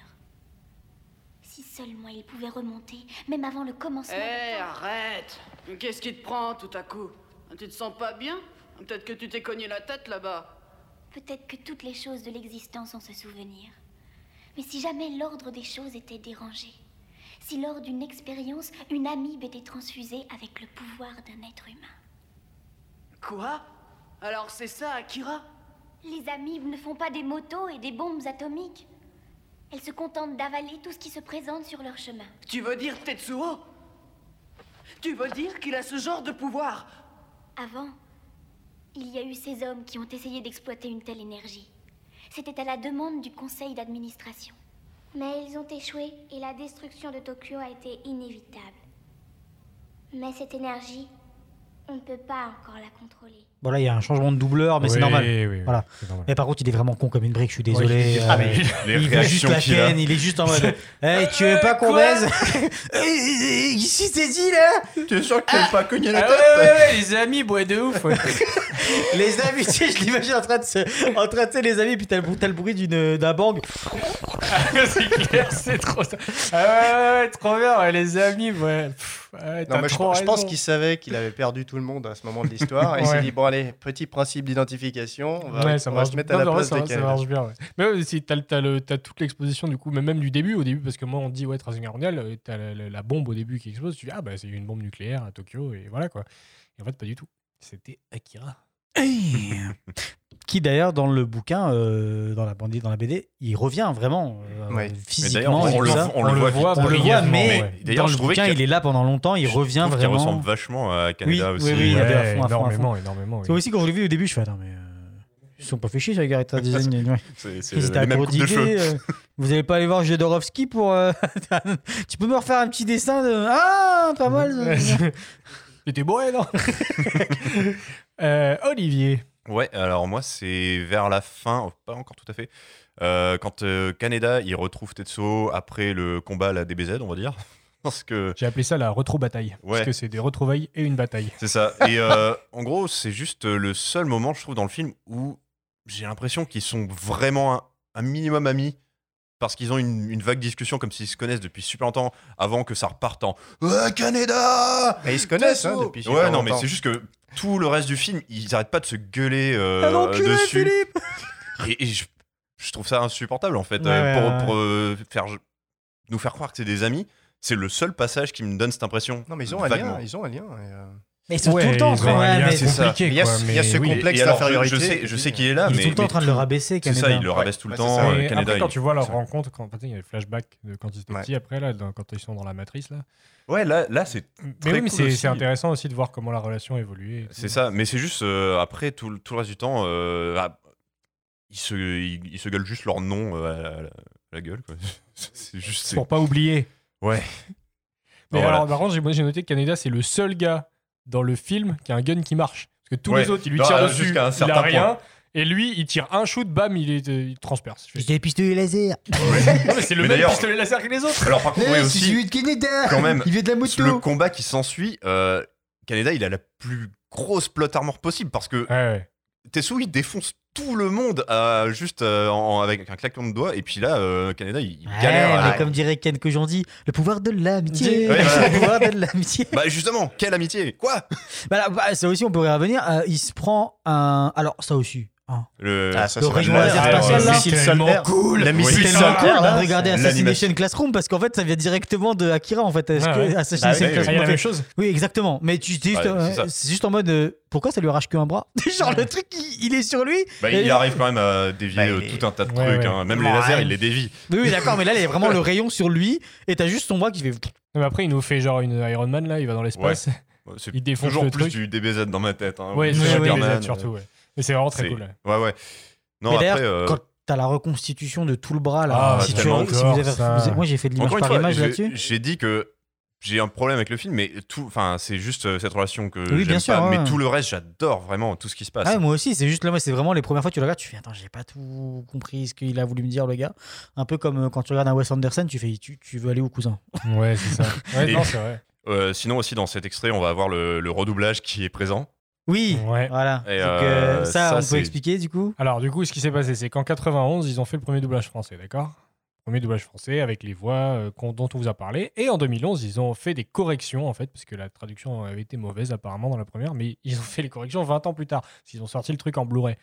Si seulement ils pouvaient remonter, même avant le Eh, commencement. du temps. arrête Qu'est-ce qui te prend tout à coup? Tu te sens pas bien? Peut-être que tu t'es cogné la tête là-bas. Peut-être que toutes les choses de l'existence ont ce souvenir. Mais si jamais l'ordre des choses était dérangé, si lors d'une expérience, une amibe était transfusée avec le pouvoir d'un être humain. Quoi? Alors c'est ça, Akira? Les amibes ne font pas des motos et des bombes atomiques. Elles se contentent d'avaler tout ce qui se présente sur leur chemin. Tu veux dire Tetsuo? Tu veux dire qu'il a ce genre de pouvoir? Avant, il y a eu ces hommes qui ont essayé d'exploiter une telle énergie. C'était à la demande du conseil d'administration. Mais ils ont échoué et la destruction de Tokyo a été inévitable. Mais cette énergie, on ne peut pas encore la contrôler. Bon, là, il y a un changement de doubleur, mais c'est Oui, normal. oui, oui, Voilà. c'est normal. Mais par contre, il est vraiment con comme une brique, je suis désolé. Oui, euh, ah, mais les il veut juste la a. ken, il est juste en mode Hey, (laughs) tu veux pas qu'on baise (laughs) Ici, c'est dit là Tu es sûr que t'aimes pas cogner la Ah tête ouais, ouais, ouais, les amis, bois de ouf. ouais. (laughs) Les amis, tu sais, je l'imagine en train de se. En train de, tu sais, les amis, puis t'as le, le bruit d'une, d'un bang. c'est clair, c'est trop ça. Ah ouais, ouais, ouais, trop bien, ouais, les amis, ouais. Pff, ouais, Non, mais je, trop je pense qu'il savait qu'il avait perdu tout le monde à ce moment de l'histoire. et il s'est dit bon, allez, petit principe d'identification, on va, Ouais, ça on va marche. se mettre à Non, la place ça, marche bien. ouais. Mais ouais, si t'as, le- t'as toute l'exposition du coup, mais même du début, au début, parce que moi on dit ouais, Troisième Guerre mondiale, euh, t'as la, la- la bombe au début qui explose, tu dis ah bah c'est une bombe nucléaire à Tokyo et voilà quoi. Et en fait pas du tout. C'était Akira. Qui d'ailleurs, dans le bouquin, euh, dans, la bande, dans la BD, il revient vraiment euh, Ouais. Physiquement. on, le, ça. on le voit, voit On le voit, mais ouais. D'ailleurs, dans je le bouquin, il est là pendant longtemps, il Je revient vraiment. ressemble vachement à Canada Oui, aussi. oui, oui, il Ouais, à fond, à fond, à fond. énormément, énormément. C'est oui. aussi quand je l'ai vu au début, je fais attends, mais. euh, ils se sont pas fait chier sur les Garetta (laughs) Design. ouais. C'est de euh, (laughs) vous allez pas aller voir Jodorowsky pour. (laughs) tu peux me refaire un petit dessin de. Ah, pas mal. C'était beau, non Euh, Olivier. Ouais, alors moi, c'est vers la fin, oh, pas encore tout à fait, euh, quand euh, Kaneda, il retrouve Tetsuo après le combat à la DBZ, on va dire. (laughs) Parce que J'ai appelé ça la retro-bataille. Ouais. Parce que c'est des retrouvailles et une bataille. c'est ça. Et euh, (laughs) en gros, c'est juste euh, le seul moment, je trouve, dans le film où j'ai l'impression qu'ils sont vraiment un, un minimum amis. Parce qu'ils ont une, une vague discussion comme s'ils se connaissent depuis super longtemps avant que ça reparte en Kaneda Mais ils se connaissent hein, depuis super Ouais, non, mais longtemps. c'est juste que tout le reste du film, ils arrêtent pas de se gueuler euh, Un enculé, dessus. Philippe (laughs) Et, et je, je trouve ça insupportable en fait. Ouais, euh, pour euh, faire, nous faire croire que c'est des amis, c'est le seul passage qui me donne cette impression. Non, mais ils ont un lien. Ils ont un lien. et, euh, Mais ils sont Ouais, tout le temps en ils train mais- c'est compliqué, Il y a quoi, ce- il y a mais ce oui. complexe d'infériorité. je sais, je sais qu'il est là, Il est mais, tout le temps en mais train de le rabaisser, c'est ça, Canada. il le rabaisse tout le Ouais, temps. euh, Canada, après, quand il- tu vois leur ça. rencontre, quand il y a les flashbacks de quand ils étaient Ouais. petits, après, là, dans- quand ils sont dans la matrice, là. Ouais, là, là c'est Mais oui, mais cool c'est intéressant aussi de voir comment la relation a évolué. et tout. c'est ça. Mais c'est juste euh, après tout, le- tout le reste du temps, euh, ah, ils se ils, ils se gueulent juste leur nom euh, à, la, gueule. quoi. (laughs) C'est juste. Pour pas oublier. Ouais. Mais alors, par contre, j'ai moi, j'ai noté que Canada, c'est le seul gars dans le film qui a un gun qui marche. Parce que tous Ouais. les autres, ils lui Non, tirent euh, dessus, jusqu'à un il certain a rien. point. Et lui, il tire un shoot, bam, il, est, il transperce. J'ai des pistolets laser. (laughs) C'est le Mais même d'ailleurs- pistolet laser que les autres. Alors par contre, oui, aussi, de Canada. quand même, Il fait de la le combat qui s'ensuit, euh, Canada, il a la plus grosse plot armor possible parce que Ouais, ouais. Tetsuo, il défonce tout le monde euh, juste euh, en- avec un claquement de doigts. Et puis là, euh, Canada, il, il Ouais, galère. mais comme dirait Ken Kojandi, le pouvoir de l'amitié. (laughs) Ouais, voilà. le pouvoir de l'amitié. Bah justement, quelle amitié? Quoi? Bah, là, bah, ça aussi, on pourrait revenir. Euh, il se prend un. Alors, ça aussi. Ah. Le... Ah, ça, Le c'est rayon vachement laser spatial, là. Tellement solaire. cool. Oui, missile tellement cool regarder c'est- Assassination Classroom parce qu'en fait ça vient directement de Akira en fait. Est-ce que ouais. Assassination oui, Ah, Classroom la même chose. Oui, exactement. Mais tu Ouais, euh, c'est c'est juste en mode euh, pourquoi ça lui arrache qu'un bras (laughs) Genre le truc il, il est sur lui. Bah, il arrive quand même à dévier Bah, euh, tout un tas de Ouais, trucs. hein. Même les lasers, il les dévie. Oui, oui, d'accord, mais là il y a vraiment le (laughs) rayon sur lui et t'as juste son bras qui fait. Mais après, il nous fait genre une Iron Man là, il va dans l'espace. (laughs) C'est Il défonce toujours le plus du DBZ dans ma tête. Hein. Ouais, c'est Superman, surtout, ouais. Mais c'est vraiment très cool. ouais. Ouais, ouais. Non, mais après. euh, quand t'as la reconstitution de tout le bras là, Ah, si, tu, tellement si vous encore, avez- ça. vous avez- moi j'ai fait de l'image par image là-dessus. j'ai dit que j'ai un problème avec le film, mais tout, enfin, c'est juste euh, cette relation que Oui, bien j'aime sûr, pas. ouais. Mais tout le reste, j'adore vraiment tout ce qui se passe. Ah, moi aussi, c'est juste là, moi, c'est vraiment les premières fois que tu le regardes, tu fais attends, j'ai pas tout compris ce qu'il a voulu me dire le gars. Un peu comme euh, quand tu regardes un Wes Anderson, tu fais tu, tu veux aller où cousin Ouais, c'est ça. (laughs) Ouais, Et- non, c'est vrai. Euh, sinon aussi dans cet extrait, on va avoir le, le redoublage qui est présent. Oui, Ouais. voilà. Et, Donc, euh, euh, ça, ça, on peut expliquer du coup? Alors, du coup, ce qui s'est passé, c'est qu'en 91, ils ont fait le premier doublage français, d'accord? Premier doublage français avec les voix euh, dont on vous a parlé. Et en 2011, ils ont fait des corrections, en fait, parce que la traduction avait été mauvaise apparemment dans la première, mais ils ont fait les corrections 20 ans plus tard, parce qu'ils ont sorti le truc en Blu-ray.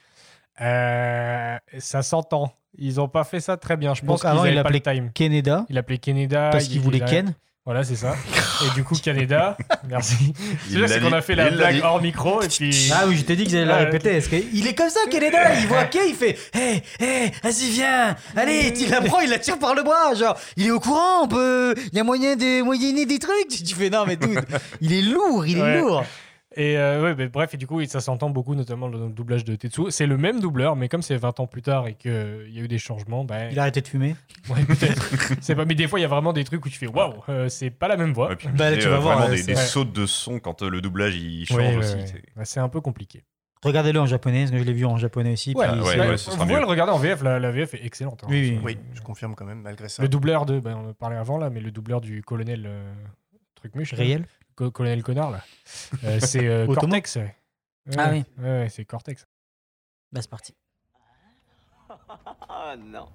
Euh, ça s'entend. Ils ont pas fait ça très bien. Je pense qu'ils avant, il pas le appelait time. Canada, Il appelait Canada. parce il- qu'il voulait il a- Ken. Voilà, c'est ça. Et du coup, Canada, (laughs) merci. C'est c'est qu'on a fait la blague hors micro, et puis. Ah oui, je t'ai dit que j'allais la répéter. Que- il est comme ça, Canada. Il voit Ken, il fait Hé, hé, vas-y, viens. Allez, il la prend, il la tire par le bras. Genre, il est au courant, on peut. Il y a moyen de moyenner des trucs. Tu fais Non, mais dude, il est lourd, il est Ouais. lourd. Et euh, ouais, mais bref, et du coup, ça s'entend beaucoup, notamment dans le doublage de Tetsuo. C'est le même doubleur, mais comme c'est 20 ans plus tard et qu'il y a eu des changements, bah, Il a arrêté de fumer. ouais, peut-être. (laughs) c'est pas, mais des fois, il y a vraiment des trucs où tu fais waouh, euh, c'est pas la même voix. Et puis, Bah, tu tu vas euh, voir, vraiment ouais, des, des ouais. sautes de son quand euh, le doublage il change Ouais, ouais, aussi. ouais. c'est- Bah, un peu compliqué. Regardez-le en japonais, parce que je l'ai vu en japonais aussi. Ouais, puis ouais, ouais, ce mieux. le regarder en VF, la, la VF est excellente. hein. Oui, oui. Oui, je confirme quand même, malgré ça. Le doubleur de, bah, on en parlait avant là, mais le doubleur du colonel euh, Trucmuche, là, Réel co- colonel connard là, Euh, c'est euh, Cortex. ouais. Ah oui. ouais, ouais, c'est Cortex. Bah, c'est parti. Oh non.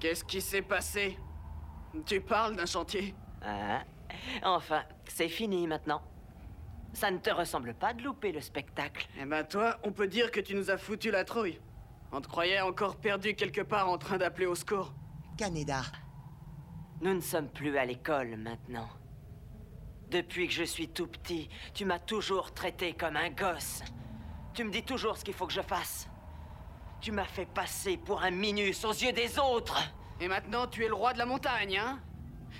Qu'est-ce qui s'est passé? Tu parles d'un chantier? Ah, Enfin, c'est fini maintenant. Ça ne te ressemble pas de louper le spectacle. Eh ben toi, on peut dire que tu nous as foutu la trouille. On te croyait encore perdu quelque part en train d'appeler au secours. Canada. Nous ne sommes plus à l'école maintenant. Depuis que je suis tout petit, tu m'as toujours traité comme un gosse. Tu me dis toujours ce qu'il faut que je fasse. Tu m'as fait passer pour un minus aux yeux des autres. Et maintenant, tu es le roi de la montagne, hein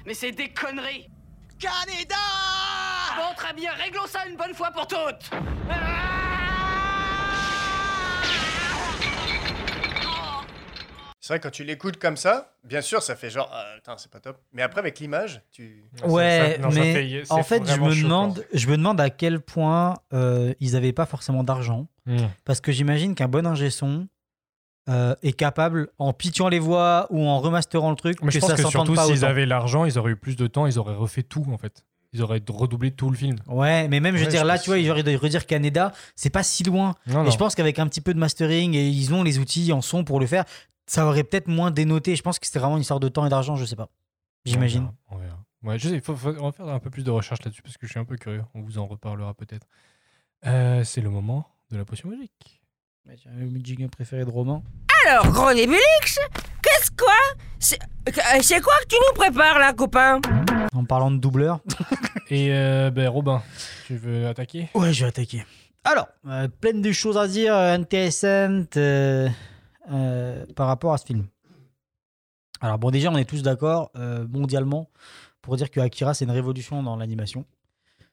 Mais c'est des conneries Canada Bon, très bien, réglons ça une bonne fois pour toutes C'est vrai, quand tu l'écoutes comme ça, bien sûr, ça fait genre, putain, c'est pas top. Mais après, avec l'image, tu. Ouais, ça- non, ça mais fait- en fait, je me, demande, je me demande à quel point euh, ils n'avaient pas forcément d'argent. Hmm. Parce que j'imagine qu'un bon ingé son euh, est capable, en pitchant les voix ou en remasterant le truc, Mais je que pense ça que s'entende surtout s'ils avaient l'argent, ils auraient eu plus de temps, ils auraient refait tout en fait. Ils auraient redoublé tout le film. Ouais, mais même, je veux Ouais, dire, là, tu vois, ils auraient de redire Canada, c'est pas si loin. Non, Et non. je pense qu'avec un petit peu de mastering, et ils ont les outils en son pour le faire, ça aurait peut-être moins dénoté. Je pense que c'était vraiment une histoire de temps et d'argent, je sais pas. J'imagine. On verra. on verra. Ouais, je sais, faut, faut- on va faire un peu plus de recherche là-dessus parce que je suis un peu curieux. On vous en reparlera peut-être. Euh, c'est le moment de la potion magique. Le jingle préféré de Romain. Alors, gros Nébulix, qu'est-ce quoi? C'est euh, c'est quoi que tu nous prépares là, copain? En parlant de doubleur. (laughs) Et euh, ben, Robin, tu veux attaquer? Ouais, je vais attaquer. Alors, euh, plein de choses à dire euh, intéressantes euh, par rapport à ce film. Alors, bon, déjà, on est tous d'accord euh, mondialement pour dire que Akira, c'est une révolution dans l'animation.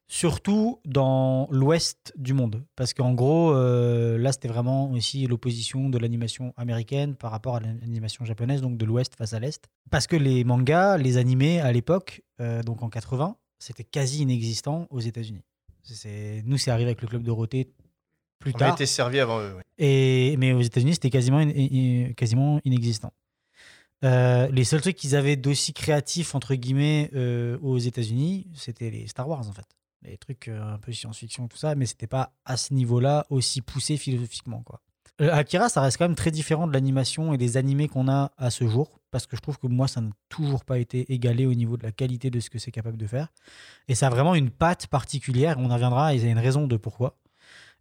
Surtout dans l'ouest du monde. Parce qu'en gros, euh, là, c'était vraiment aussi l'opposition de l'animation américaine par rapport à l'animation japonaise, donc de l'ouest face à l'est. Parce que les mangas, les animés à l'époque, donc en 80, c'était quasi inexistant aux États-Unis. Nous, c'est arrivé avec le Club Dorothée plus On a tard. été servi avant eux. Et, mais aux États-Unis, c'était quasiment, in- in- quasiment inexistant. Euh, les seuls trucs qu'ils avaient d'aussi créatifs, entre guillemets, euh, aux États-Unis, c'était les Star Wars, en fait. Les trucs euh, un peu science-fiction, tout ça, mais c'était pas à ce niveau-là aussi poussé philosophiquement, quoi. Euh, Akira, ça reste quand même très différent de l'animation et des animés qu'on a à ce jour, parce que je trouve que moi, ça n'a toujours pas été égalé au niveau de la qualité de ce que c'est capable de faire. Et ça a vraiment une patte particulière, on en reviendra, et il y a une raison de pourquoi.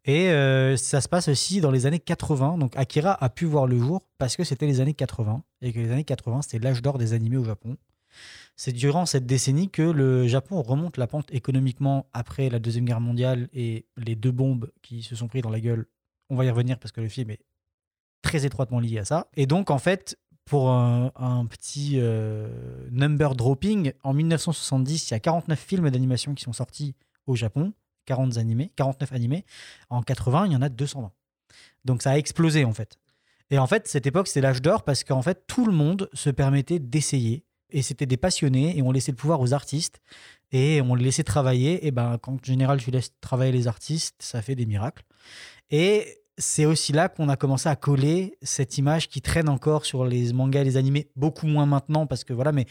Et euh, ça se passe aussi dans les années 80. Donc Akira a pu voir le jour parce que c'était les années 80, et que les années 80, c'était l'âge d'or des animés au Japon. C'est durant cette décennie que le Japon remonte la pente économiquement après la Deuxième Guerre mondiale et les deux bombes qui se sont pris dans la gueule on va y revenir parce que le film est très étroitement lié à ça. Et donc, en fait, pour un, un petit euh, number dropping, en 1970, il y a 49 films d'animation qui sont sortis au Japon, 40 animés, 49 animés. En 80, il y en a 220. Donc ça a explosé en fait. Et en fait, cette époque, c'est l'âge d'or parce qu'en fait, tout le monde se permettait d'essayer. Et c'était des passionnés et on laissait le pouvoir aux artistes et on les laissait travailler. Et ben, quand en général tu laisses travailler les artistes, ça fait des miracles. Et c'est aussi là qu'on a commencé à coller cette image qui traîne encore sur les mangas et les animés, beaucoup moins maintenant parce que voilà, mais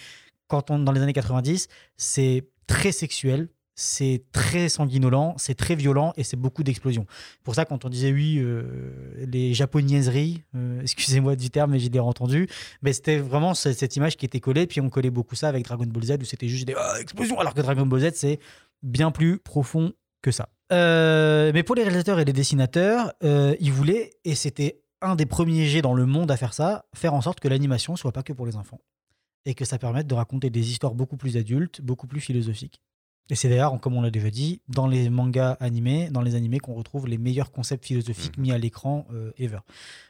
quand on dans les années 90, c'est très sexuel, c'est très sanguinolent, c'est très violent et c'est beaucoup d'explosions. Pour ça, quand on disait oui, euh, les japonaiseries, euh, (laughs) excusez-moi du terme, mais j'ai bien entendu, mais c'était vraiment ce- cette image qui était collée. Puis on collait beaucoup ça avec Dragon Ball Z où c'était juste des ah, explosions, alors que Dragon Ball Z, c'est bien plus profond que ça. Euh, mais pour les réalisateurs et les dessinateurs, ils voulaient, et c'était un des premiers jets dans le monde à faire ça, faire en sorte que l'animation soit pas que pour les enfants. Et que ça permette de raconter des histoires beaucoup plus adultes, beaucoup plus philosophiques. Et c'est d'ailleurs, comme on l'a déjà dit, dans les mangas animés, dans les animés qu'on retrouve les meilleurs concepts philosophiques mis à l'écran euh, ever.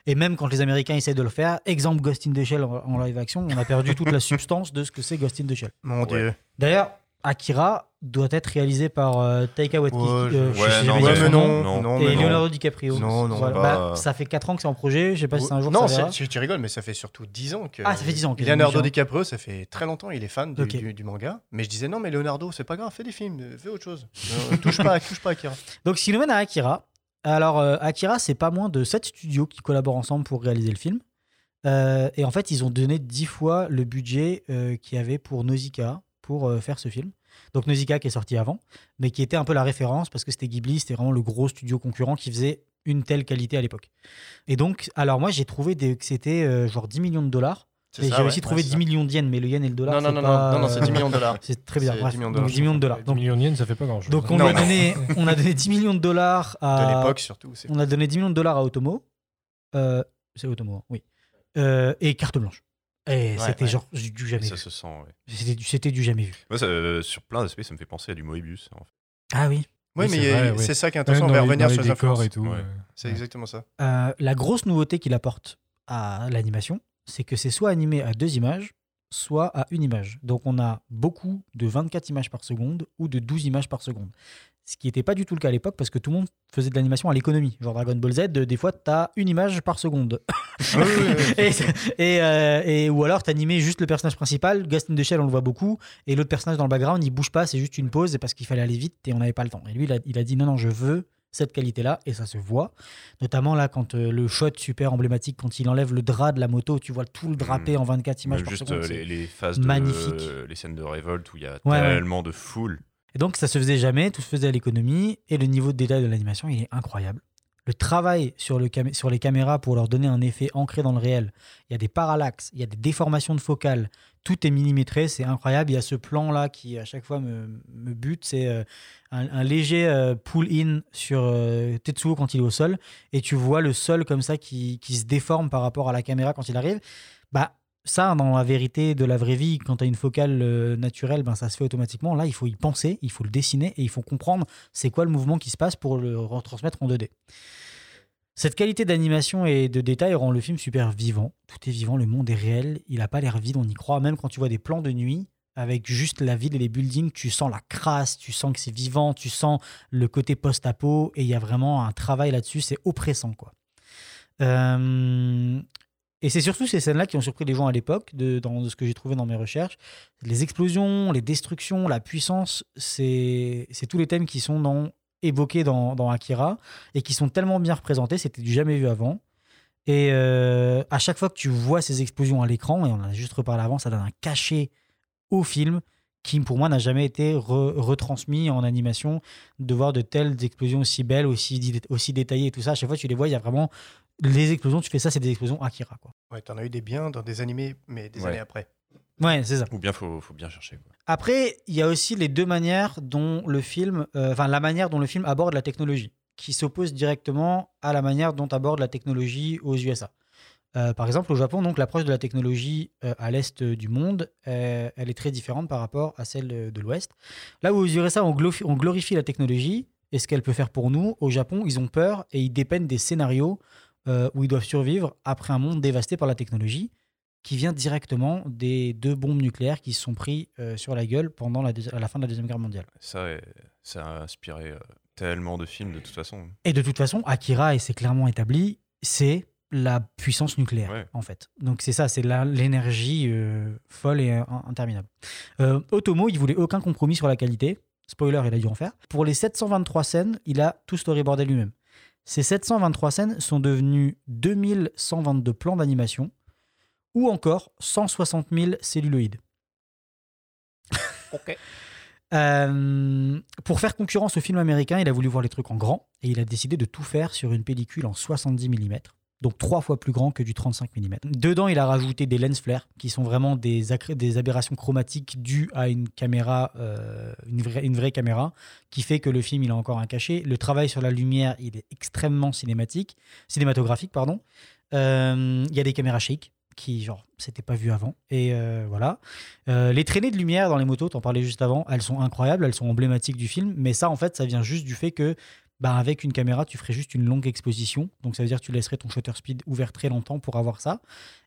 Et même quand les Américains essaient de le faire, exemple Ghost in the Shell en, en live action, on a perdu toute la (laughs) substance de ce que c'est Ghost in the Shell. Mon Dieu. D'ailleurs, Akira doit être réalisé par euh, Taika Waititi. Ouais, euh, Ouais, non, Ouais, mais non, Et. Leonardo DiCaprio. Non, non, Voilà. bah- Bah, ça fait 4 ans que c'est en projet. Je sais pas si c'est un jour non, ça tu, tu rigoles, mais ça fait surtout 10 ans que. Ah, ça fait 10 ans est Leonardo. DiCaprio, ça fait très longtemps, il est fan du, Ok. du- du manga. Mais je disais non, mais Leonardo, c'est pas grave, fais des films, fais autre chose. Euh, touche pas, touche pas à Akira. (laughs) Donc, qui nous mène à Akira. Alors, euh, Akira, c'est pas moins de 7 studios qui collaborent ensemble pour réaliser le film. Euh, et en fait, ils ont donné 10 fois le budget qu'il y avait pour Nausicaa pour faire ce film. Donc, Nausicaa qui est sorti avant, mais qui était un peu la référence parce que c'était Ghibli, c'était vraiment le gros studio concurrent qui faisait une telle qualité à l'époque. Et donc, alors moi, j'ai trouvé des- que c'était euh, genre 10 millions de dollars. J'ai ouais, aussi trouvé ouais, c'est 10 ça. millions de yens, mais le yen et le dollar. Non, non, non, pas, non, non, c'est euh, 10 millions de dollars. (laughs) C'est très Bref, 10 millions de donc dollars. 10 millions de dollars. 10 Donc, millions de yens, ça fait pas grand chose. donc on, Non, a non. donné, on a donné 10 millions de dollars à. De l'époque, surtout. c'est- On a donné 10 millions de dollars à Otomo. Euh, c'est Otomo, hein, oui. Euh, et carte blanche. Et Ouais, c'était ouais. genre du, jamais Ça vu. se sent, ouais. C'était du, c'était du jamais vu. Moi, ça, euh, sur plein d'aspects, ça me fait penser à du Moebius. En fait. Ah oui. Oui, Oui, mais c'est vrai, ça qui est intéressant, on va revenir sur les décors influences. et tout. Ouais. euh, C'est Ouais. exactement ça. Euh, la grosse nouveauté qu'il apporte à l'animation, c'est que c'est soit animé à deux images, soit à une image. Donc on a beaucoup de 24 images par seconde ou de 12 images par seconde. Ce qui n'était pas du tout le cas à l'époque parce que tout le monde faisait de l'animation à l'économie. Genre Dragon Ball Z, euh, des fois, tu as une image par seconde. Oui, oui, oui. (laughs) et, et, euh, et- ou alors t'animais juste le personnage principal, Ghost in the Shell on le voit beaucoup, et l'autre personnage dans le background il bouge pas, c'est juste une pause, parce qu'il fallait aller vite et on n'avait pas le temps. Et lui il a, il a dit non non je veux cette qualité là et ça se voit, notamment là quand euh, le shot super emblématique quand il enlève le drap de la moto, tu vois tout le drapé Mm. en 24 images par juste seconde. euh, c'est- les, les phases de les scènes de révolte où il y a Ouais, ouais. tellement de foule. Et donc, ça se faisait jamais, tout se faisait à l'économie, et le niveau de détail de l'animation, il est incroyable. Le travail sur, les caméras pour leur donner un effet ancré dans le réel, il y a des parallaxes, il y a des déformations de focale, tout est millimétré, c'est incroyable. Il y a ce plan-là qui, à chaque fois, me, bute, c'est euh, un, un léger euh, pull-in sur euh, Tetsuo quand il est au sol, et tu vois le sol comme ça qui, qui se déforme par rapport à la caméra quand il arrive. Bah, ça, dans la vérité de la vraie vie, quand tu as une focale euh, naturelle, ben, ça se fait automatiquement. Là, il faut y penser, il faut le dessiner et il faut comprendre c'est quoi le mouvement qui se passe pour le retransmettre en 2D. Cette qualité d'animation et de détail rend le film super vivant. Tout est vivant, le monde est réel, il n'a pas l'air vide, on y croit. Même quand tu vois des plans de nuit, avec juste la ville et les buildings, tu sens la crasse, tu sens que c'est vivant, tu sens le côté post-apo, et il y a vraiment un travail là-dessus, c'est oppressant. quoi. Euh, et c'est surtout ces scènes-là qui ont surpris les gens à l'époque, de, dans ce que j'ai trouvé dans mes recherches. Les explosions, les destructions, la puissance, c'est tous les thèmes qui sont évoqués dans, Akira et qui sont tellement bien représentés, c'était du jamais vu avant. Et euh, à chaque fois que tu vois ces explosions à l'écran, et on en a juste reparlé avant, ça donne un cachet au film qui pour moi n'a jamais été re- retransmis en animation, de voir de telles explosions aussi belles, aussi, aussi détaillées et tout ça. À chaque fois, tu les vois, il y a vraiment les explosions, tu fais ça, c'est des explosions Akira. Quoi. Ouais, t'en as eu des biens dans des animés, mais des Ouais. années après. Ouais, c'est ça. Ou bien, faut, faut bien chercher. quoi. Après, il y a aussi les deux manières dont le film, euh, enfin la manière dont le film aborde la technologie, qui s'oppose directement à la manière dont aborde la technologie aux USA. Euh, par exemple, au Japon, donc l'approche de la technologie euh, à l'est du monde, euh, elle est très différente par rapport à celle de, de l'ouest. Là où aux USA, on, glo- on glorifie la technologie et ce qu'elle peut faire pour nous, au Japon, ils ont peur et ils dépeignent des scénarios euh, où ils doivent survivre après un monde dévasté par la technologie qui vient directement des deux bombes nucléaires qui se sont pris euh, sur la gueule pendant la, à la fin de la Deuxième Guerre mondiale. Ça, ça a inspiré euh, tellement de films de toute façon. Et de toute façon, Akira, et c'est clairement établi, c'est la puissance nucléaire, Ouais. en fait. Donc c'est ça, c'est l'énergie euh, folle et interminable. Otomo, il voulait aucun compromis sur la qualité. Spoiler, il a dû en faire. Pour les 723 scènes, il a tout storyboardé lui-même. Ces 723 scènes sont devenues 2122 plans d'animation ou encore 160 000 celluloïdes. (laughs) Euh, pour faire concurrence au film américain, il a voulu voir les trucs en grand et il a décidé de tout faire sur une pellicule en 70 mm. Donc trois fois plus grand que du 35 mm. Dedans, il a rajouté des lens flares qui sont vraiment des, aberrations chromatiques dues à une caméra, euh, une, vraie, caméra, qui fait que le film il a encore un cachet. Le travail sur la lumière, il est extrêmement cinématique, cinématographique, pardon. Euh, Il y a des caméras shake qui genre c'était pas vu avant et euh, voilà les traînées de lumière dans les motos t'en parlais juste avant elles sont incroyables elles sont emblématiques du film mais ça en fait ça vient juste du fait que bah, avec une caméra tu ferais juste une longue exposition donc ça veut dire que tu laisserais ton shutter speed ouvert très longtemps pour avoir ça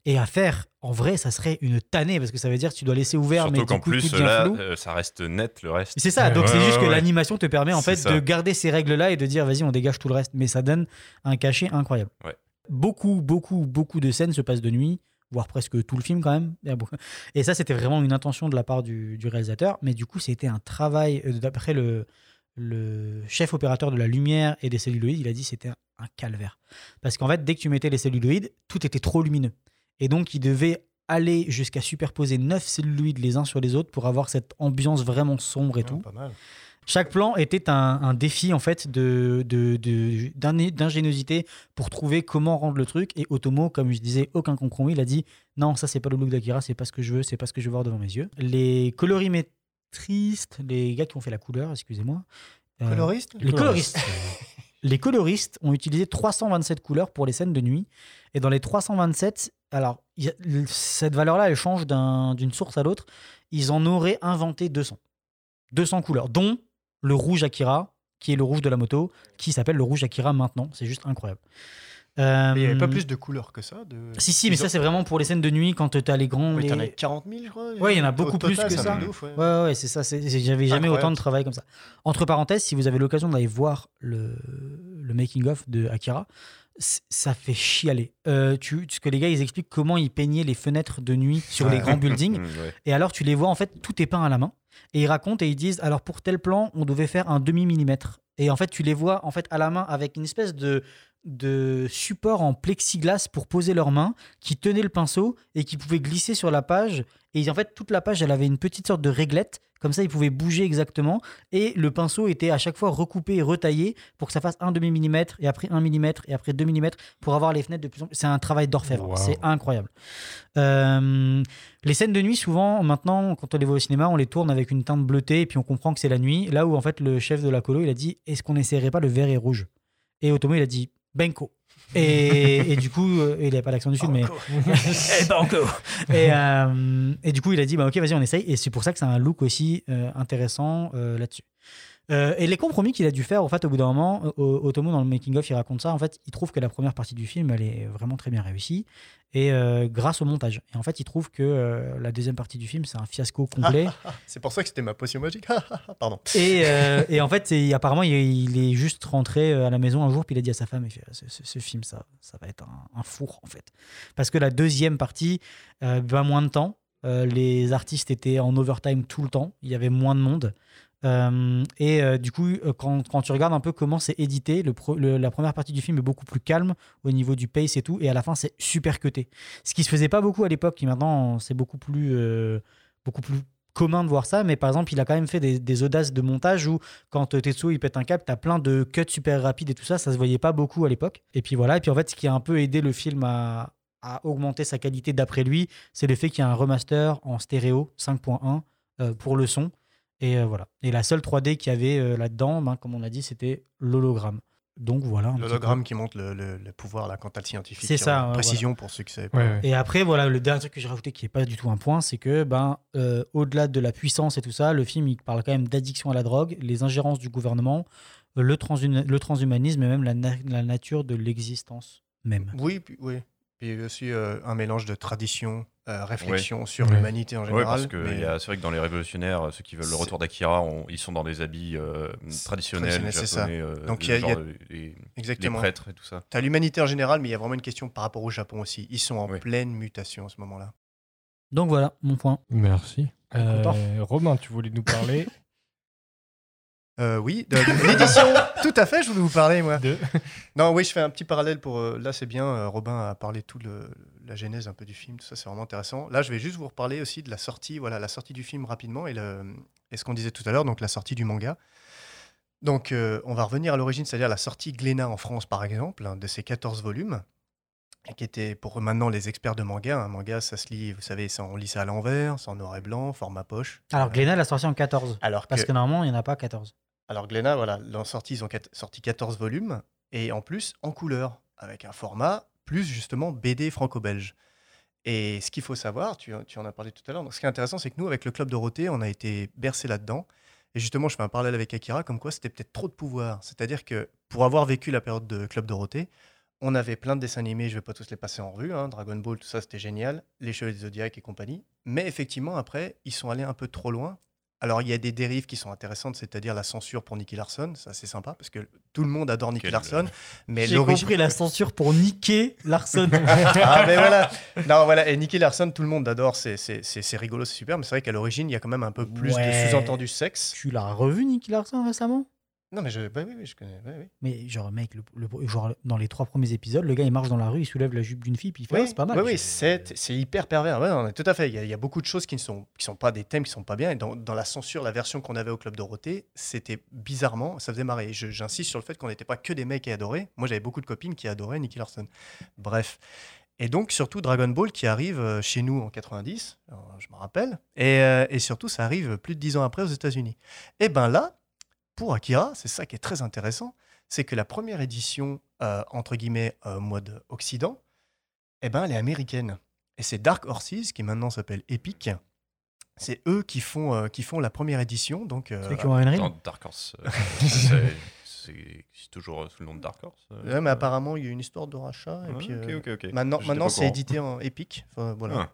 et à faire en vrai ça serait une tannée parce que ça veut dire que tu dois laisser ouvert mais Surtout du qu'en plus, tout là, flou euh, ça reste net le reste. c'est ça, donc Ouais, c'est juste ouais, que ouais. l'animation te permet en fait ça. de garder ces règles-là et de dire vas-y on dégage tout le reste, mais ça donne un cachet incroyable. Ouais. Beaucoup, beaucoup, beaucoup de scènes se passent de nuit, voire presque tout le film quand même. Et ça c'était vraiment une intention de la part du, du réalisateur, mais du coup c'était un travail, euh, d'après le, le chef opérateur de la lumière et des celluloïdes, il a dit c'était un, calvaire. Parce qu'en fait dès que tu mettais les celluloïdes, tout était trop lumineux. Et donc il devait aller jusqu'à superposer neuf celluloïdes les uns sur les autres pour avoir cette ambiance vraiment sombre et tout. Pas mal. Chaque plan était un, un défi en fait de, de- de- d'in- d'ingéniosité pour trouver comment rendre le truc. Et Otomo, comme je disais, aucun compromis. Il a dit non, ça c'est pas le look d'Akira, c'est pas ce que je veux, c'est pas ce que je veux voir devant mes yeux. Les colorimétristes, les gars qui ont fait la couleur, excusez-moi. euh, Coloristes? Les coloristes. (laughs) les coloristes ont utilisé 327 couleurs pour les scènes de nuit. Et dans les 327, alors y a- cette valeur-là, elle change d'un- d'une source à l'autre. Ils en auraient inventé 200. 200 couleurs, dont le rouge Akira, qui est le rouge de la moto, qui s'appelle le rouge Akira maintenant. C'est juste incroyable. Il n'y avait pas Euh, plus de couleurs que ça de... Si, si, mais ça, c'est vraiment pour les scènes de nuit quand tu as les grands. Oui, les- t'en as 40 000, je crois. Ouais, il y en a Au beaucoup total, plus que ça. ouf, ouais. Ouais, ouais, c'est ça. J'avais jamais Incroyable. autant de travail comme ça. Entre parenthèses, si vous avez l'occasion d'aller voir le, le making-of de Akira, ça fait chialer. Euh, tu, ce que les gars, ils expliquent comment ils peignaient les fenêtres de nuit sur les grands buildings. (laughs) Ouais. Et alors, tu les vois, en fait, tout est peint à la main. Et ils racontent et ils disent, alors pour tel plan, on devait faire un demi-millimètre. Et en fait, tu les vois en fait à la main avec une espèce de, de support en plexiglas pour poser leurs mains, qui tenait le pinceau et qui pouvait glisser sur la page. Et en fait, toute la page, elle avait une petite sorte de réglette. Comme ça, ils pouvaient bouger exactement. Et le pinceau était à chaque fois recoupé et retaillé pour que ça fasse un demi-millimètre, et après un millimètre, et après deux millimètres, pour avoir les fenêtres de plus en plus. C'est un travail d'orfèvre. Wow. C'est incroyable. Euh, les scènes de nuit, souvent, maintenant, quand on les voit au cinéma, on les tourne avec une teinte bleutée, et puis on comprend que c'est la nuit. Là où, en fait, le chef de la colo, il a dit Est-ce qu'on n'essaierait pas le vert et rouge? Et Otomo, il a dit Benko. Et, et du coup, euh, il n'avait pas l'accent du sud, mais. Eh, et, euh, et du coup, il a dit bah, Ok, vas-y, on essaye. Et c'est pour ça que c'est un look aussi euh, intéressant euh, là-dessus. Euh, et les compromis qu'il a dû faire, en fait, au bout d'un moment, Otomo, dans le making-of, il raconte ça. En fait, il trouve que la première partie du film, elle est vraiment très bien réussie. Et euh, grâce au montage. Et en fait, il trouve que euh, la deuxième partie du film, c'est un fiasco complet. (laughs) C'est pour ça que c'était ma potion magique. (laughs) Pardon. Et, et en fait, apparemment, il, il est juste rentré à la maison un jour, puis il a dit à sa femme, il fait, ce, ce- ce film, ça, ça va être un, un four, en fait. Parce que la deuxième partie va moins de temps. Euh, les artistes étaient en overtime tout le temps. Il y avait moins de monde. Euh, et euh, du coup, euh, quand, quand tu regardes un peu comment c'est édité, la première partie du film est beaucoup plus calme au niveau du pace et tout, et à la fin, c'est super cuté. Ce qui se faisait pas beaucoup à l'époque, qui maintenant, c'est beaucoup plus, beaucoup plus commun de voir ça, mais par exemple, il a quand même fait des, audaces de montage où quand Tetsuo il pète un câble, t'as plein de cuts super rapides et tout ça, ça se voyait pas beaucoup à l'époque. Et puis voilà, et puis en fait, ce qui a un peu aidé le film à, à augmenter sa qualité d'après lui, c'est le fait qu'il y a un remaster en stéréo 5.1 euh, pour le son. Et euh, voilà. Et la seule 3D qu'il y avait euh, là-dedans, ben, comme on a dit, c'était l'hologramme. Donc voilà. L'hologramme qui montre le, le- le pouvoir, la quantité scientifique. C'est ça, euh, ouais, Précision pour ceux qui savaient pas. Ouais, ouais. Et après, voilà, le dernier truc que j'ai rajouté qui n'est pas du tout un point, c'est que, ben, euh, au-delà de la puissance et tout ça, le film il parle quand même d'addiction à la drogue, les ingérences du gouvernement, le, transhuma- le transhumanisme et même la, na- la nature de l'existence même. Oui, puis, oui. Puis aussi euh, un mélange de tradition, euh, réflexion sur Ouais. l'humanité en général. parce que mais- il y a- c'est vrai que dans les révolutionnaires, ceux qui veulent le retour d'Akira, ils sont dans des habits euh, traditionnels traditionnel, c'est ça. japonais, euh, Donc, il y a- il y a- genre, les, les Exactement. prêtres et tout ça. T'as l'humanité en général, mais il y a vraiment une question par rapport au Japon aussi. Ils sont en Oui. pleine mutation à ce moment-là. Donc voilà, mon point. Merci. Euh, Romain, tu voulais nous parler Euh, oui, de, de l'édition. (laughs) Tout à fait, je voulais vous parler, moi. de. (laughs) Non, oui, je fais un petit parallèle pour. euh, là, c'est bien. euh, Robin a parlé tout le, la genèse un peu du film, tout ça, c'est vraiment intéressant. Là, je vais juste vous reparler aussi de la sortie, voilà, la sortie du film rapidement et, le, et ce qu'on disait tout à l'heure, donc la sortie du manga. Donc, euh, on va revenir à l'origine, c'est-à-dire la sortie Glénat en France, par exemple, hein, de ces 14 volumes, qui était pour maintenant les experts de manga. Un manga, ça se lit, vous savez, c'est on lit ça à l'envers, c'est en noir et blanc, format poche. Alors, Euh, Glénat l'a sorti en 14. alors Parce que- que normalement, il n'y en a pas 14. Alors Glénat, voilà, ils ont sorti 14 volumes, et en plus en couleur, avec un format plus justement BD franco-belge. Et ce qu'il faut savoir, tu, en as parlé tout à l'heure, ce qui est intéressant, c'est que nous, avec le Club Dorothée, on a été bercé là-dedans. Et justement, je fais un parallèle avec Akira, comme quoi c'était peut-être trop de pouvoir. C'est-à-dire que pour avoir vécu la période de Club Dorothée, on avait plein de dessins animés, je vais pas tous les passer en revue, hein, Dragon Ball, tout ça c'était génial, Les du Zodiac et compagnie. Mais effectivement, après, ils sont allés un peu trop loin. Alors, il y a des dérives qui sont intéressantes, c'est-à-dire la censure pour Nicky Larson, ça c'est sympa, parce que tout le monde adore Nicky Quel- Larson. Mais J'ai l'origine- compris la censure pour niquer Larson. (laughs) ah, mais voilà. Non, voilà. Et Nicky Larson, tout le monde adore. C'est, c'est, c'est, c'est rigolo, c'est super. Mais c'est vrai qu'à l'origine, il y a quand même un peu plus Ouais. de sous-entendu sexe. tu l'as revu, Nicky Larson, récemment? Non, mais je, bah oui, oui, je connais. oui. Mais genre, mec, le, le- genre, dans les trois premiers épisodes, le gars, il marche dans la rue, il soulève la jupe d'une fille, puis il fait Oui, Ah, c'est pas mal. Oui, oui, c'est, c'est hyper pervers. Ouais, non, tout à fait. Il y, a, il y a beaucoup de choses qui ne sont, qui sont pas des thèmes qui sont pas bien. Et dans, dans la censure, la version qu'on avait au Club Dorothée, c'était bizarrement, ça faisait marrer. Je- j'insiste sur le fait qu'on n'était pas que des mecs qui adoraient. Moi, j'avais beaucoup de copines qui adoraient Nicky Larson. Bref. Et donc, surtout Dragon Ball qui arrive euh, chez nous en 90, alors, je me rappelle. Et, euh, et surtout, ça arrive plus de dix ans après aux États-Unis. Et ben là, pour Akira, c'est ça qui est très intéressant, c'est que la première édition, euh, entre guillemets, euh, mode Occident, eh ben, elle est américaine. Et c'est Dark Horses, qui maintenant s'appelle Epic. C'est eux qui font, euh, qui font la première édition. Donc, euh, Ceux qui ont Dark Horse, euh, (laughs) c'est- toujours sous le nom de Dark Horse. euh, ouais, mais apparemment, il y a eu une histoire de rachat. et Ah, puis. Maintenant, maintenant c'est édité en Epic. Enfin, voilà. Ah.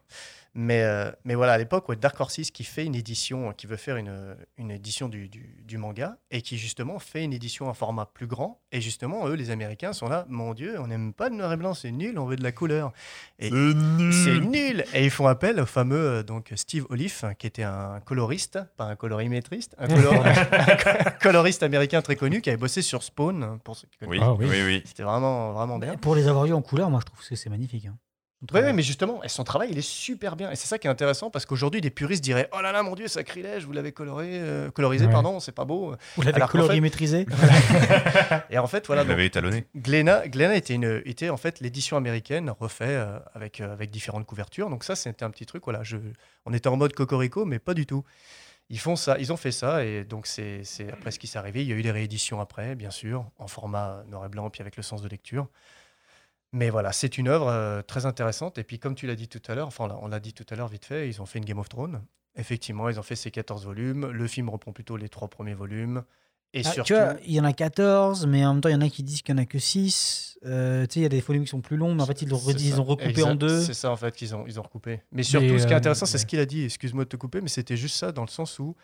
Mais, euh, mais voilà, à l'époque, ouais, Dark Horses qui fait une édition, qui veut faire une, une édition du, du- du manga et qui justement fait une édition en format plus grand. Et justement, eux, les Américains, sont là, mon Dieu, on n'aime pas le noir et blanc, c'est nul, on veut de la couleur. Et c'est nul Et ils font appel au fameux euh, donc, Steve Olive, qui était un coloriste, pas un colorimétriste, un, color- (laughs) un coloriste américain très connu qui avait bossé sur Spawn, pour ceux qui connaissent. Oui, Ah oui. oui, oui. C'était vraiment, vraiment bien. Pour les avoir vus en couleur, moi, je trouve que c'est magnifique. hein. Oui, mais justement, son travail, il est super bien. Et c'est ça qui est intéressant parce qu'aujourd'hui, des puristes diraient Oh là là, mon Dieu, sacrilège, vous l'avez coloré, euh, colorisé, Ouais. pardon, c'est pas beau. Vous l'avez colorimétrisé (laughs) (laughs) Et en fait, voilà. Vous l'avez étalonné. Glénat, Glénat était, une, était en fait l'édition américaine refait euh, avec, euh, avec différentes couvertures. Donc, ça, c'était un petit truc. Voilà, je, on était en mode cocorico, mais pas du tout. Ils font ça, ils ont fait ça, et donc c'est c'est après ce qui s'est arrivé. Il y a eu des rééditions après, bien sûr, en format noir et blanc, puis avec le sens de lecture. Mais voilà, c'est une œuvre euh, très intéressante. Et puis, comme tu l'as dit tout à l'heure, enfin, on l'a dit tout à l'heure vite fait, ils ont fait une Game of Thrones. Effectivement, ils ont fait ces 14 volumes. Le film reprend plutôt les trois premiers volumes. Et Ah, surtout, Tu vois, il y en a 14, mais en même temps, il y en a qui disent qu'il n'y en a que 6. tu sais, il y a des volumes qui sont plus longs, mais en fait, ils ont recoupé Exact. en deux. C'est ça, en fait, qu'ils ont, ils ont recoupé. Mais surtout, ce qui est euh, intéressant, c'est ouais. ce qu'il a dit. Excuse-moi de te couper, mais c'était juste ça, dans le sens où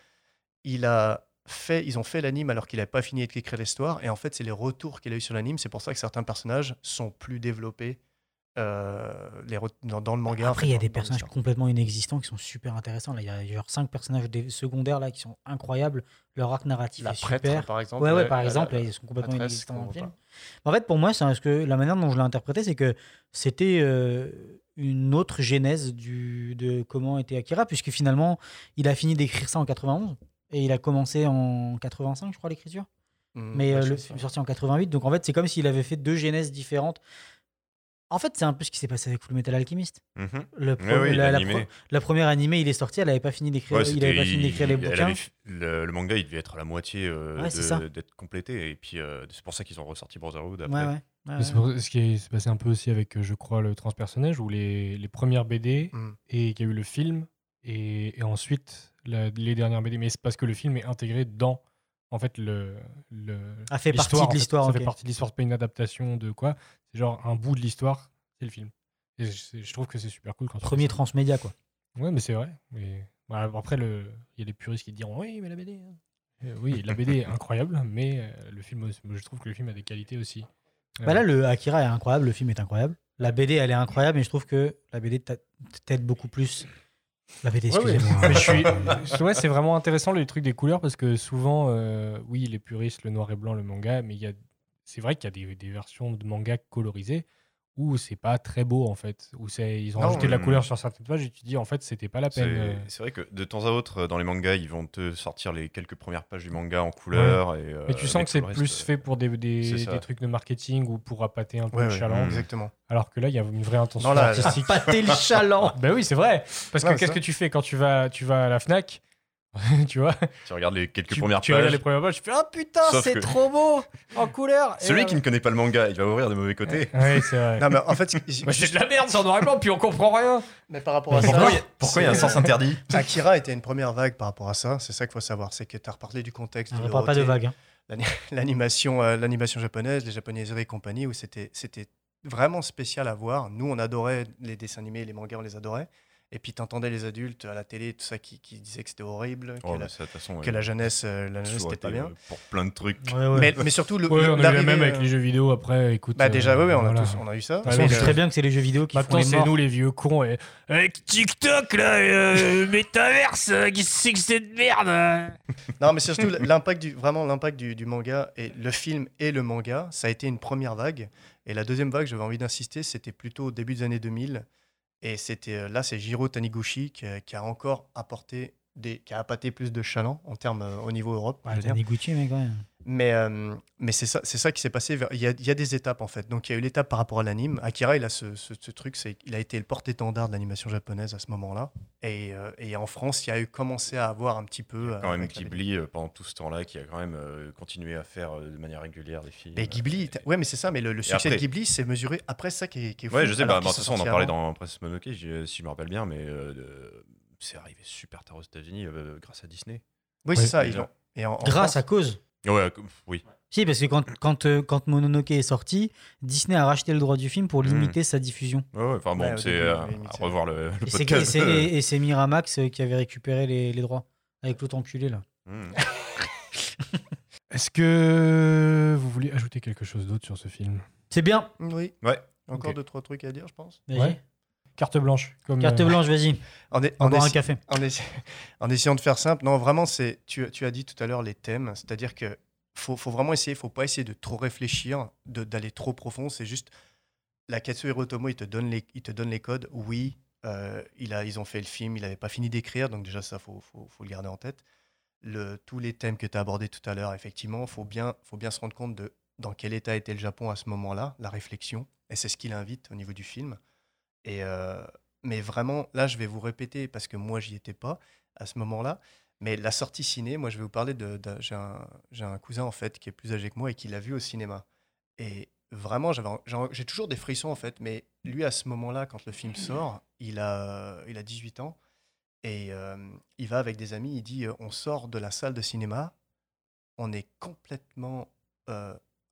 il a fait, ils ont fait l'anime alors qu'il n'avait pas fini d'écrire l'histoire. Et en fait, c'est les retours qu'il a eu sur l'anime. C'est pour ça que certains personnages sont plus développés euh, les dans, dans le manga. en Après, fait, il y a dans- des dans personnages complètement inexistants qui sont super intéressants. Là, il y a genre cinq personnages secondaires là qui sont incroyables. Leur arc narratif La est prêtre, super. par exemple, Ouais, ouais, par la- exemple, là, ils sont complètement inexistants dans le film. En fait, pour moi, c'est parce que la manière dont je l'ai interprété, c'est que c'était euh, une autre genèse du, de comment était Akira, puisque finalement, il a fini d'écrire ça en 91 et il a commencé en 85, je crois, l'écriture. Mm, Mais ouais, euh, le film est sorti en 88, donc en fait, c'est comme s'il avait fait deux genèses différentes. En fait, c'est un peu ce qui s'est passé avec Full Metal Alchemist. Mhm. Le oui, la, la l'animé. pro- la première animée, il est sorti, elle n'avait pas fini d'écrire, Ouais, il avait c'était- pas fini d'écrire les bouquins. avait le, le manga, il devait être à la moitié euh, Ouais, d'être complété. Et puis, euh, c'est pour ça qu'ils ont ressorti Brotherhood après. ouais. ouais, Mais c'est ouais. pour- ce qui est- s'est passé un peu aussi avec, je crois, le transpersonnage, où les, les premières BD, Mm. et qu'il y a eu le film, et, et ensuite la- les dernières BD. Mais c'est parce que le film est intégré dans, en fait, le. le Ah, fait partie l'histoire, de en fait. l'histoire, Ça fait partie de l'histoire, c'est pas une adaptation de quoi. C'est genre un bout de l'histoire, c'est le film. Et je, je trouve que c'est super cool quand Premier transmédia, quoi. Ouais, mais c'est vrai. Mais voilà, après, le- il y a des puristes qui diront oui, mais la BD. hein. Euh, oui, la BD est (laughs) incroyable, mais euh, le film, je trouve que le film a des qualités aussi. Bah Euh, là, le Akira est incroyable, le film est incroyable. La BD, elle est incroyable, mais je trouve que la BD t'a- t'aide beaucoup plus. La BD, ouais. excusez-moi. Suis- ouais, c'est vraiment intéressant le truc des couleurs parce que souvent, euh, oui, les puristes, le noir et blanc, le manga, mais il y a, c'est vrai qu'il y a des, des versions de manga colorisées où c'est pas très beau en fait, où c'est, ils ont Non, rajouté de la couleur sur certaines pages et tu te dis en fait c'était pas la peine. euh. c'est vrai que de temps à autre, euh, dans les mangas, ils vont te sortir les quelques premières pages du manga en couleur. Et, euh, mais tu sens que c'est plus reste, fait pour des, des, trucs de marketing ou pour appâter un peu Ouais, le ouais, chaland. exactement. Alors que là, il y a une vraie intention Non, là, artistique. Appâter le chaland. (laughs) Ben oui, c'est vrai. Parce que qu'est-ce que tu fais quand tu vas, tu vas à la Fnac? (laughs) Tu vois Tu regardes les quelques tu, premières tu regardes pages. les premières pages, tu fais Ah putain, Sauf c'est que- trop beau en couleur Et Celui là- qui ne connaît pas le manga, il va ouvrir des mauvais côtés. Oui, c'est vrai. Non, mais en fait, (laughs) Bah, c'est de la merde, c'est en noir et blanc, puis on comprend rien. mais par rapport à Pourquoi ça, il y a- pourquoi il y a un sens interdit Akira était une première vague par rapport à ça. C'est ça qu'il faut savoir. C'est que tu as reparlé du contexte. On ne parle pas de vague. hein. l'ani- (laughs) L'animation, euh, l'animation japonaise, les japonaiseries et compagnie, où c'était, c'était vraiment spécial à voir. Nous, on adorait les dessins animés, les mangas, on les adorait. Et puis, tu entendais les adultes à la télé, tout ça, qui, qui disaient que c'était horrible, Oh, que, la, ça, de toute façon, que ouais, la jeunesse, euh, la jeunesse, c'était pas bien. euh, Pour plein de trucs. Ouais, ouais. Mais, mais surtout, le, on a eu la même avec euh, les jeux vidéo après, écoute. Bah, déjà, euh, oui, on, a voilà. tous, on a eu ça. Ouais, On mais sait le- très bien que c'est les jeux vidéo qui Maintenant, font les c'est nous les vieux cons. Et... Avec TikTok, là, euh, (laughs) Metaverse, euh, qu'est-ce que c'est que cette merde Non, mais c'est surtout l'impact du, vraiment l'impact du, du manga et le film et le manga, ça a été une première vague. Et la deuxième vague, j'avais envie d'insister, c'était plutôt au début des années 2000. Et c'était euh, là, c'est Jiro Taniguchi qui, a- qui a encore apporté des, qui a appâté plus de chaland en termes euh, au niveau Europe. Ouais. Taniguchi. Mais, euh, mais c'est ça, c'est ça qui s'est passé. vers- Il y, a, il y a des étapes en fait. Donc il y a eu l'étape par rapport à l'anime. Akira, il a ce, ce- ce truc, c'est il a été le porte-étendard de l'animation japonaise à ce moment-là. Et, euh, et en France, il y a eu commencé à avoir un petit peu. euh, Quand même la. Ghibli, pendant tout ce temps-là, qui a quand même euh, continué à faire euh, de manière régulière des films. Mais Ghibli, ouais, mais c'est ça, mais le, le succès après- de Ghibli, c'est mesuré après ça qui est, qui est fou. Ouais, je sais, bah, bah, de toute façon, on en parlait avant. dans Princess Mononoke, si je me rappelle bien, mais euh, c'est arrivé super tard aux États-Unis euh, grâce à Disney. Oui, c'est ça. Ils l'ont. Et en, en Grâce France- à cause. Ouais, euh, oui. Si, parce que quand, quand, euh, quand Mononoke est sorti, Disney a racheté le droit du film pour Hmm. limiter sa diffusion. Ouais, ouais, enfin bon, Ouais, c'est euh, oui, à revoir le, le Et c'est- (laughs) et podcast. c'est et- c'est Miramax qui avait récupéré les, les droits. Avec l'autre enculé, là. Hmm. (laughs) Est-ce que vous voulez ajouter quelque chose d'autre sur ce film? C'est bien. Oui. Ouais. Encore Ok. deux, trois trucs à dire, je pense. Vas-y. Carte blanche. Comme, Carte euh, blanche, vas-y. (laughs) En, est- On en va boire un essa- café. (laughs) en essa- en essayant de faire simple, non, vraiment, c'est. Tu, tu as dit tout à l'heure les thèmes, c'est-à-dire que faut, faut vraiment essayer, faut pas essayer de trop réfléchir, de- d'aller trop profond. C'est juste la Katsuhiro Otomo, il te donne les, il te donne les codes. Oui, euh, il a, ils ont fait le film, il n'avait pas fini d'écrire, donc déjà ça, faut, faut, faut le garder en tête. Le, tous les thèmes que tu as abordés tout à l'heure, effectivement, faut bien, faut bien se rendre compte de dans quel état était le Japon à ce moment-là, la réflexion, et c'est ce qu'il invite au niveau du film. Euh, mais vraiment, là, je vais vous répéter parce que moi, j'y étais pas à ce moment-là. Mais la sortie ciné, moi, je vais vous parler de. j'ai, un, cousin, en fait, qui est plus âgé que moi et qui l'a vu au cinéma. Et vraiment, j'avais, j'ai, toujours des frissons, en fait. Mais lui, à ce moment-là, quand le film sort, il a, il a 18 ans. Et euh, il va avec des amis, il dit euh, On sort de la salle de cinéma, on est complètement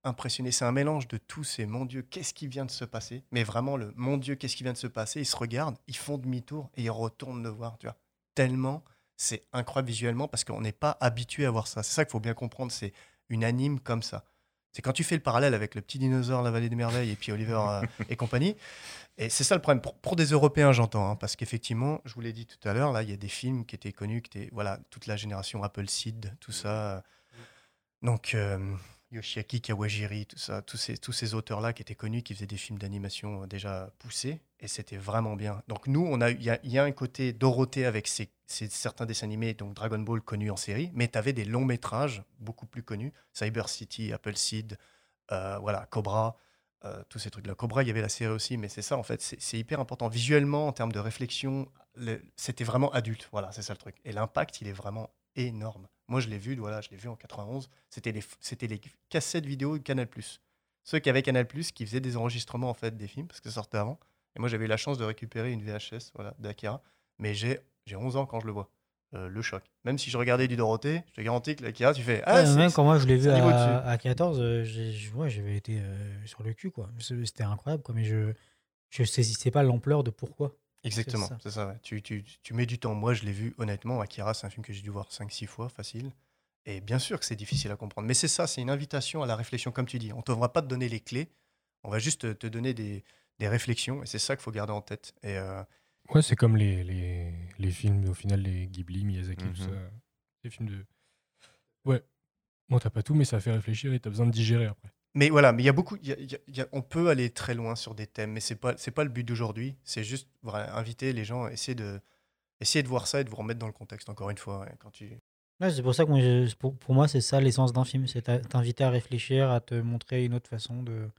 impressionné. C'est un mélange de tout. C'est mon Dieu, qu'est-ce qui vient de se passer? Mais vraiment, le mon Dieu, qu'est-ce qui vient de se passer? Ils se regardent, ils font demi-tour et ils retournent le voir. Tu vois. Tellement c'est incroyable visuellement parce qu'on n'est pas habitué à voir ça. C'est ça qu'il faut bien comprendre. C'est une anime comme ça. C'est quand tu fais le parallèle avec le petit dinosaure, la vallée des merveilles et puis Oliver euh, (laughs) et compagnie. Et c'est ça le problème. Pour, pour des Européens, j'entends, hein, parce qu'effectivement, je vous l'ai dit tout à l'heure, là, il y a des films qui étaient connus, qui étaient, voilà, toute la génération Appleseed, tout ça. Donc, euh, Yoshiaki Kawajiri, tout ça, tous ces, tous ces auteurs-là qui étaient connus, qui faisaient des films d'animation euh, déjà poussés, et c'était vraiment bien. Donc, nous, on a, il y a, un côté Dorothée avec certains dessins animés, donc Dragon Ball connus en série, mais tu avais des longs métrages beaucoup plus connus, Cyber City, Appleseed, euh, voilà, Cobra, euh, tous ces trucs-là. Cobra, il y avait la série aussi, mais c'est ça, en fait, c'est hyper important. Visuellement, en termes de réflexion, le- c'était vraiment adulte, voilà, c'est ça le truc. Et l'impact, il est vraiment énorme. Moi, je l'ai vu, voilà, je l'ai vu en 91, c'était les, c'était les cassettes vidéo de Canal+. Ceux qui avaient Canal+, qui faisaient des enregistrements, en fait, des films, parce que ça sortait avant. Et moi, j'avais eu la chance de récupérer une VHS, voilà, d'Akira, mais j'ai j'ai 11 ans quand je le vois. Euh, le choc. Même si je regardais du Dorothée, je te garantis que l'Akira, tu fais... Ah, Ouais, même quand moi je l'ai vu à, dessus. à 14, euh, ouais, j'avais été euh, sur le cul, quoi. C'était incroyable, quoi. Mais je je saisissais pas l'ampleur de pourquoi. Exactement, C'est ça. c'est ça. ouais. Tu, tu- tu mets du temps. Moi, je l'ai vu, honnêtement, Akira, c'est un film que j'ai dû voir 5-6 fois, facile. Et bien sûr que c'est difficile à comprendre. Mais c'est ça, c'est une invitation à la réflexion, comme tu dis. On ne devra pas te donner les clés, on va juste te, donner des, des réflexions. Et c'est ça qu'il faut garder en tête. Et euh, Ouais, c'est comme les, les, les films, au final, les Ghibli, Miyazaki, tout Mhm. ça. Les films de. Ouais. Bon, t'as pas tout, mais ça fait réfléchir et t'as besoin de digérer après. Mais voilà, mais il y a beaucoup. il y a- il y a- il y a- on peut aller très loin sur des thèmes, mais c'est pas c'est pas le but d'aujourd'hui. C'est juste voilà, inviter les gens, essayer de essayer de voir ça et de vous remettre dans le contexte. Encore une fois, ouais, quand tu Ouais, c'est pour ça que moi, je- pour, pour moi, c'est ça l'essence d'un film. C'est t'inviter à réfléchir, à te montrer une autre façon de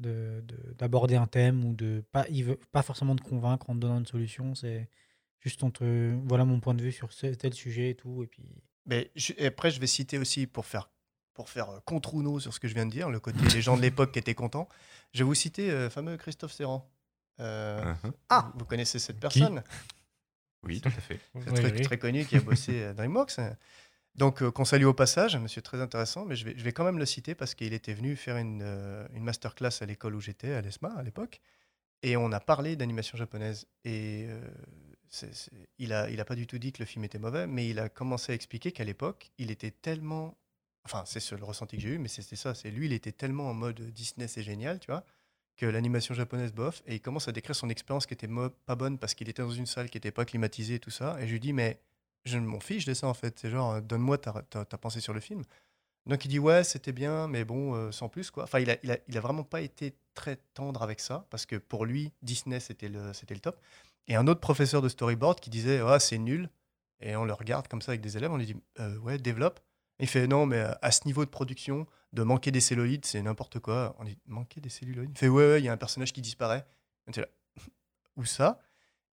de- de- d'aborder un thème ou de pas, il veut, pas forcément de convaincre en te donnant une solution. C'est juste on te, voilà mon point de vue sur ce, tel sujet et tout. Et puis Mais je- et après, je vais citer aussi pour faire, pour faire euh, contre ou no sur ce que je viens de dire, le côté (laughs) les gens de l'époque qui étaient contents. Je vais vous citer euh, le fameux Christophe Serrand. Euh, Mhm. Ah, vous connaissez cette personne? Oui, tout à fait. C'est Oui, très, oui. très connu qui a bossé à DreamWorks. Donc, euh, qu'on salue au passage, un monsieur très intéressant, mais je vais, je vais quand même le citer parce qu'il était venu faire une, euh, une masterclass à l'école où j'étais, à l'ESMA à l'époque, et on a parlé d'animation japonaise. Et euh, c'est- c'est- il n'a il a pas du tout dit que le film était mauvais, mais il a commencé à expliquer qu'à l'époque, il était tellement. Enfin, c'est ce- le ressenti que j'ai eu, mais c'était ça. C'est lui, il était tellement en mode Disney, c'est génial, tu vois, que l'animation japonaise bof, et il commence à décrire son expérience qui était pas bonne parce qu'il était dans une salle qui n'était pas climatisée et tout ça. Et je lui dis, mais je m'en fiche de ça en fait. C'est genre, euh, donne-moi ta, pensée sur le film. Donc il dit, ouais, c'était bien, mais bon, euh, sans plus quoi. Enfin, il a, vraiment pas été très tendre avec ça parce que pour lui, Disney c'était le, top. Et un autre professeur de storyboard qui disait, ah, c'est nul. Et on le regarde comme ça avec des élèves, on lui dit, Euh, ouais, développe. Il fait, non, mais euh, à ce niveau de production, de manquer des celluloïdes, c'est n'importe quoi. On dit, manquer des celluloïdes Il fait, ouais, ouais, il y a un personnage qui disparaît. (laughs) Où ça?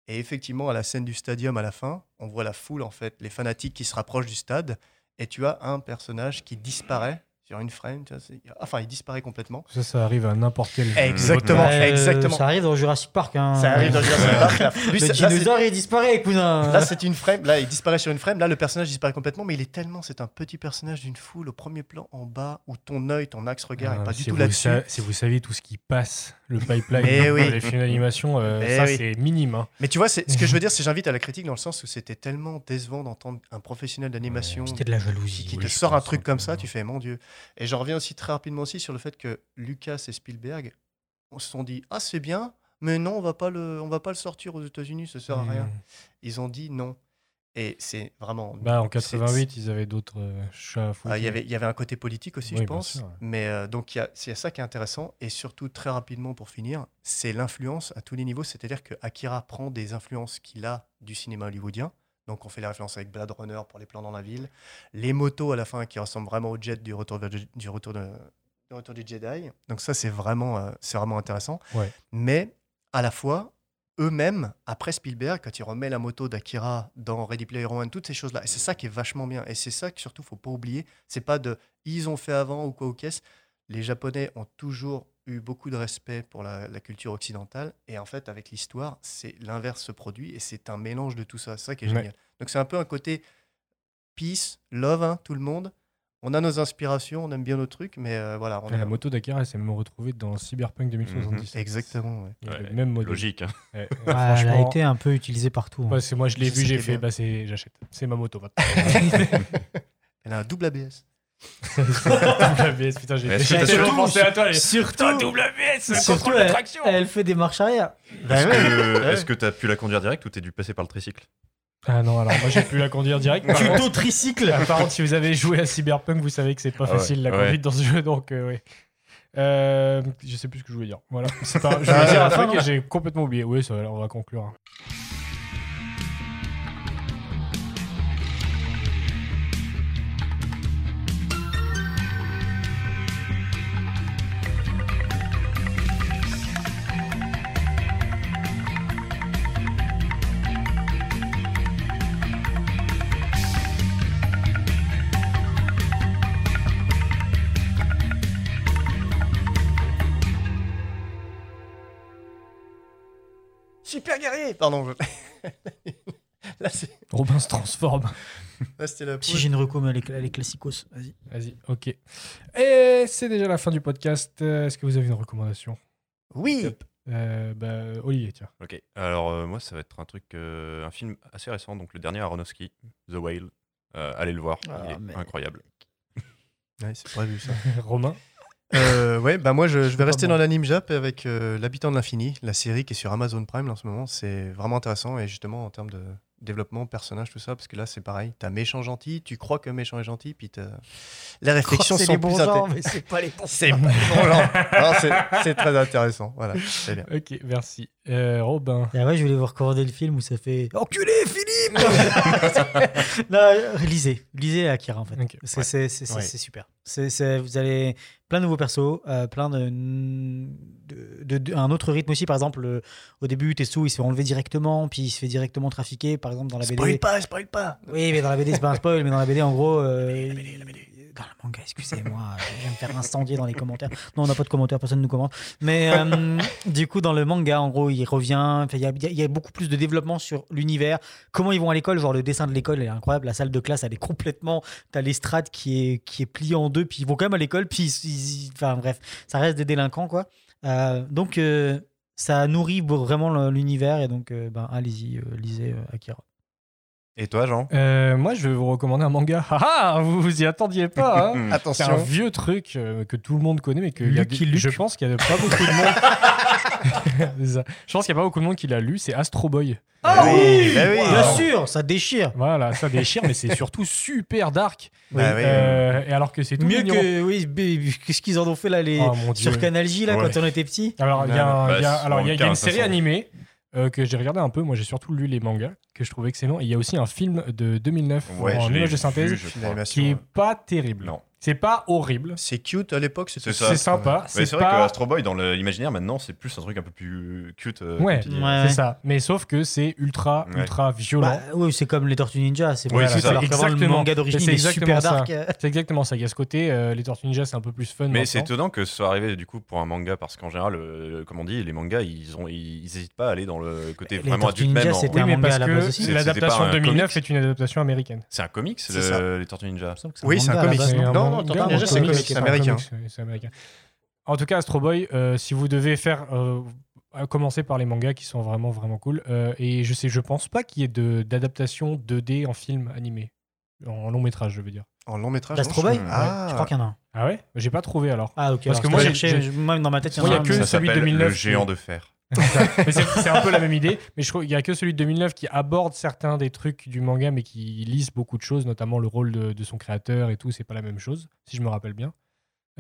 Et effectivement, à la scène du stadium à la fin, on voit la foule, en fait, les fanatiques qui se rapprochent du stade, et tu as un personnage qui disparaît sur une frame. tu vois, c'est- enfin, il disparaît complètement. Ça, ça arrive à n'importe quel. Exactement, Euh, exactement. Ça arrive dans Jurassic Park. Hein. Ça arrive dans Jurassic Park. là. Lui, le dinosaure il disparaît, cousin. Là, c'est une frame. Là, il disparaît sur une frame. Là, le personnage disparaît complètement, mais il est tellement. C'est un petit personnage d'une foule au premier plan en bas où ton œil, ton axe regard est Ah, pas si du tout vous là-dessus. si vous saviez tout ce qui passe, le pipeline dans oui. les films d'animation, euh, Mais ça oui. c'est minime. hein. Mais tu vois, ce que je veux dire, c'est j'invite à la critique dans le sens où c'était tellement décevant d'entendre un professionnel d'animation C'était de la jalousie. qui Oui, te sort un truc un comme ça, tu fais mon Dieu. Et j'en reviens aussi très rapidement aussi sur le fait que Lucas et Spielberg on se sont dit ah c'est bien, mais non on va pas le on va pas le sortir aux États-Unis, ça sert à rien. Hmm. Ils ont dit non. Et c'est vraiment. Bah, en c'est- 88, ils avaient d'autres euh, chats à foutre. Ah, il y avait il y avait un côté politique aussi, Oui, je pense. sûr, ouais. Mais euh, donc il y a- c'est ça qui est intéressant et surtout très rapidement pour finir, c'est l'influence à tous les niveaux. C'est-à-dire que Akira prend des influences qu'il a du cinéma hollywoodien. Donc on fait la référence avec Blade Runner pour les plans dans la ville, les motos à la fin qui ressemblent vraiment au jet du retour du retour de, du retour du Jedi. Donc ça c'est vraiment euh, c'est vraiment intéressant. Ouais. Mais à la fois eux-mêmes, après Spielberg, quand il remet la moto d'Akira dans Ready Player One, toutes ces choses-là, et c'est ça qui est vachement bien. Et c'est ça que surtout, faut pas oublier. C'est pas de ils ont fait avant ou quoi ou qu'est-ce. Les Japonais ont toujours eu beaucoup de respect pour la, la culture occidentale. Et en fait, avec l'histoire, c'est l'inverse se produit et c'est un mélange de tout ça. C'est ça qui est Ouais. génial. Donc c'est un peu un côté peace, love, hein, tout le monde. On a nos inspirations, on aime bien nos trucs, mais euh, voilà. On est- La moto Dakar, elle s'est même retrouvée dans Cyberpunk 2077. Exactement. ouais. Il y a Ouais, le même modèle. Logique. hein. Ouais, ouais, Ouais, elle a été un peu utilisée partout. hein. moi, je l'ai vu, j'ai fait, bah, c'est, j'achète. C'est ma moto maintenant. (laughs) Elle a un double ABS. WS, putain, j'ai est-ce que t'as surtout- pensé à toi. les- Surtout, Putain, WS, surtout contrôle elle, fait des marches arrière. Bah Est-ce ouais. que Ouais. est-ce que t'as pu la conduire direct ou t'es dû passer par le tricycle? Ah non, alors moi j'ai pu la conduire direct. Par (laughs) contre- Tuto tricycle. Ah, Par contre, si vous avez joué à Cyberpunk, vous savez que c'est pas Ah ouais, facile la ouais. conduite dans ce jeu, donc euh, ouais. Euh, je sais plus ce que je voulais dire. Voilà. C'est pas, je Ah, voulais dire un truc et j'ai complètement oublié. Oui, ça, va, on va conclure. Super Pardon. je- (laughs) Là, c'est- Robin se transforme. là, c'était la Si j'ai une reco, mais elle est, classicos. Vas-y. Vas-y, ok. Et c'est déjà la fin du podcast. Euh, Est-ce que vous avez une recommandation? Oui Euh, bah, Olivier, tiens. Ok. Alors euh, moi, ça va être un truc, euh, un film assez récent, donc le dernier Aronofsky, The Whale. Euh, allez le voir, Ah, il est mais- incroyable. Ouais, c'est prévu ça. (laughs) Romain? Euh, ouais, bah moi je, je vais rester bon. dans l'anime Jap avec euh, L'habitant de l'infini, la série qui est sur Amazon Prime en ce moment. C'est vraiment intéressant et justement en termes de développement, personnage, tout ça, parce que là c'est pareil. T'as méchant gentil, tu crois que méchant est gentil, puis t'as- les réflexions sont les plus bons gens, intéressantes. mais c'est pas les bons. (laughs) C'est pas les bons gens. (laughs) Non, c'est- C'est très intéressant. Voilà, c'est bien. Ok, merci. Euh, Robin. Et après, je voulais vous recommander le film où ça fait Enculé, Philippe (laughs) Non, lisez. Lisez Akira, en fait. C'est ouais. c'est- c'est- c'est- vous allez plein de nouveaux persos, euh, plein de, de- de- Un autre rythme aussi, par exemple, euh, au début, Tetsu, il se fait enlever directement, puis il se fait directement trafiquer, par exemple, dans la BD. Spoil pas, spoil pas. Oui, mais dans la BD, c'est pas un spoil, mais dans la BD, en gros. euh, Dans le manga, excusez-moi, (laughs) je vais me faire incendier dans les commentaires. Non, on n'a pas de commentaires, personne ne nous commente. Mais euh, (laughs) du coup, dans le manga, en gros, il revient. Il y, a- beaucoup plus de développement sur l'univers. Comment ils vont à l'école, genre le dessin de l'école est incroyable. La salle de classe, elle est complètement. T'as l'estrade qui est, qui est pliée en deux, puis ils vont quand même à l'école, puis Enfin bref, ça reste des délinquants, quoi. Euh, donc, euh, ça nourrit vraiment l'univers, et donc, ben, allez-y, lisez Akira. Et toi, Jean? Euh, moi, je vais vous recommander un manga. (laughs) Ah, ah, vous vous y attendiez pas. hein (laughs) C'est un Attention. vieux truc euh, que tout le monde connaît, mais que il y a je pense qu'il y a pas beaucoup de monde. (laughs) Je pense qu'il n'y a pas beaucoup de monde qui l'a lu. C'est Astro Boy. Ah oui, bah oui. Bien sûr, ça déchire. Voilà, ça déchire, mais c'est surtout super dark. Bah oui. Euh, et alors que c'est tout Mieux mignon. que oui, qu'est-ce qu'ils en ont fait là les Oh, mon Dieu. sur Canal J là Ouais. quand on était petit? Alors, il y a, une série animée que j'ai regardé un peu. Moi, j'ai surtout lu les mangas que je trouvais excellents. Et il y a aussi un film de 2009 Ouais, en image de synthèse vu, qui est pas terrible. Non. C'est pas horrible. C'est cute à l'époque, c'était C'est ça. C'est sympa. Mais C'est vrai pas... que Astro Boy, dans l'imaginaire, maintenant, c'est plus un truc un peu plus cute. euh, Ouais, c'est ça. Mais sauf que c'est ultra, Ouais. ultra violent. Bah, oui, c'est comme les Tortues Ninja, c'est Oui, ça. alors qu'avant, le Exactement. manga d'origine est exactement super ça. dark. C'est exactement ça. Il y a ce côté, euh, les Tortues Ninja, c'est un peu plus fun. Mais c'est étonnant que ce soit arrivé du coup pour un manga parce qu'en général, euh, comme on dit, les mangas ils ont ils, ils hésitent pas à aller dans le côté Les vraiment Tortues adulte Ninja, même. c'était un manga parce à la base que l'adaptation c'était pas un 2009 comics est une adaptation américaine. C'est un comics, C'est le- les Tortues Ninja. Oui, c'est un comics. non Non, Tortues un Ninja, c'est un américain. comics, c'est américain. En tout cas, Astro Boy, euh, si vous devez faire, euh, à commencer par les mangas qui sont vraiment vraiment cool. Euh, et je sais, je pense pas qu'il y ait de- d'adaptation 2D en film animé, en long métrage, je veux dire. En long métrage. D'Astro non, je- Boy Ah, Je crois qu'il y en a un. Ah ouais? J'ai pas trouvé alors. Ah ok. Parce alors que moi, moi dans ma tête il y en a il y a un. que Ça celui de s'appelle 2009 le géant de fer. C'est un peu la même idée. Mais je trouve qu'il y a que celui de 2009 qui aborde certains des trucs du manga, mais qui lise beaucoup de choses, notamment le rôle de, de son créateur et tout. C'est pas la même chose, si je me rappelle bien.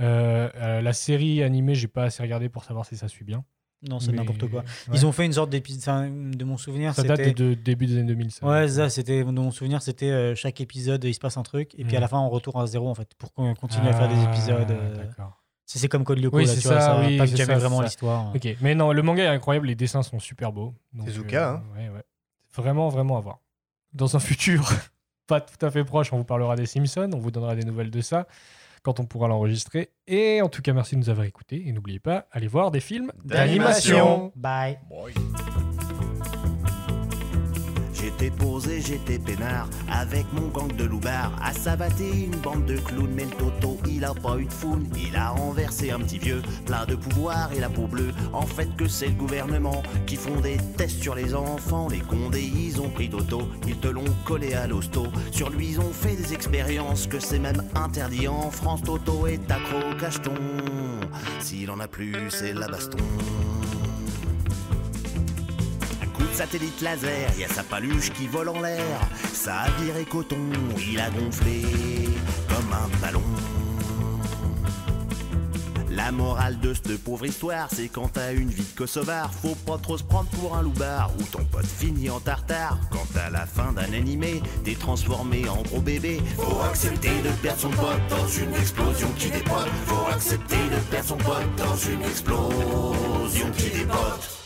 Euh, euh, la série animée, j'ai pas assez regardé pour savoir si ça suit bien. Non, c'est Mais- n'importe quoi. ouais. Ils ont fait une sorte d'épisode. De mon souvenir, Ça date de, début des années 2000. ça. Ouais, ça, c'était. De mon souvenir, c'était euh, chaque épisode, il se passe un truc, et puis à Mhm. la fin, on retourne à zéro en fait, pour qu'on continue à faire des Ah, épisodes. D'accord. C'est c'est comme Code Lyoko, Oui, là, c'est tu vois, ça, ça oui, impacte jamais ça, vraiment c'est ça. l'histoire. Ok, mais non, le manga est incroyable, les dessins sont super beaux. Tezuka, euh, hein. ouais, ouais. Vraiment, vraiment à voir. Dans un (laughs) futur (laughs) pas tout à fait proche, on vous parlera des Simpsons, on vous donnera des nouvelles de ça quand on pourra l'enregistrer. Et en tout cas, merci de nous avoir écoutés. Et n'oubliez pas, allez voir des films D'animation. Bye. J'étais posé, j'étais peinard, avec mon gang de loupards, à savater une bande de clowns. Mais le Toto, il a pas eu de foule, il a renversé un petit vieux, plein de pouvoir et la peau bleue. En fait, que c'est le gouvernement qui font des tests sur les enfants. Les condés, ils ont pris Toto, ils te l'ont collé à l'hosto. Sur lui, ils ont fait des expériences que c'est même interdit en France. Toto est accro cacheton, s'il en a plus, c'est la baston. Satellite laser, y a sa paluche qui vole en l'air. Ça a viré coton, il a gonflé comme un ballon. La morale de cette pauvre histoire, c'est quand t'as une vie de kosovar, faut pas trop se prendre pour un loupard ou ton pote finit en tartare. Quand à la fin d'un animé, t'es transformé en gros bébé, faut accepter de perdre son pote dans une explosion qui dépote. Faut accepter de perdre son pote dans une explosion qui dépote.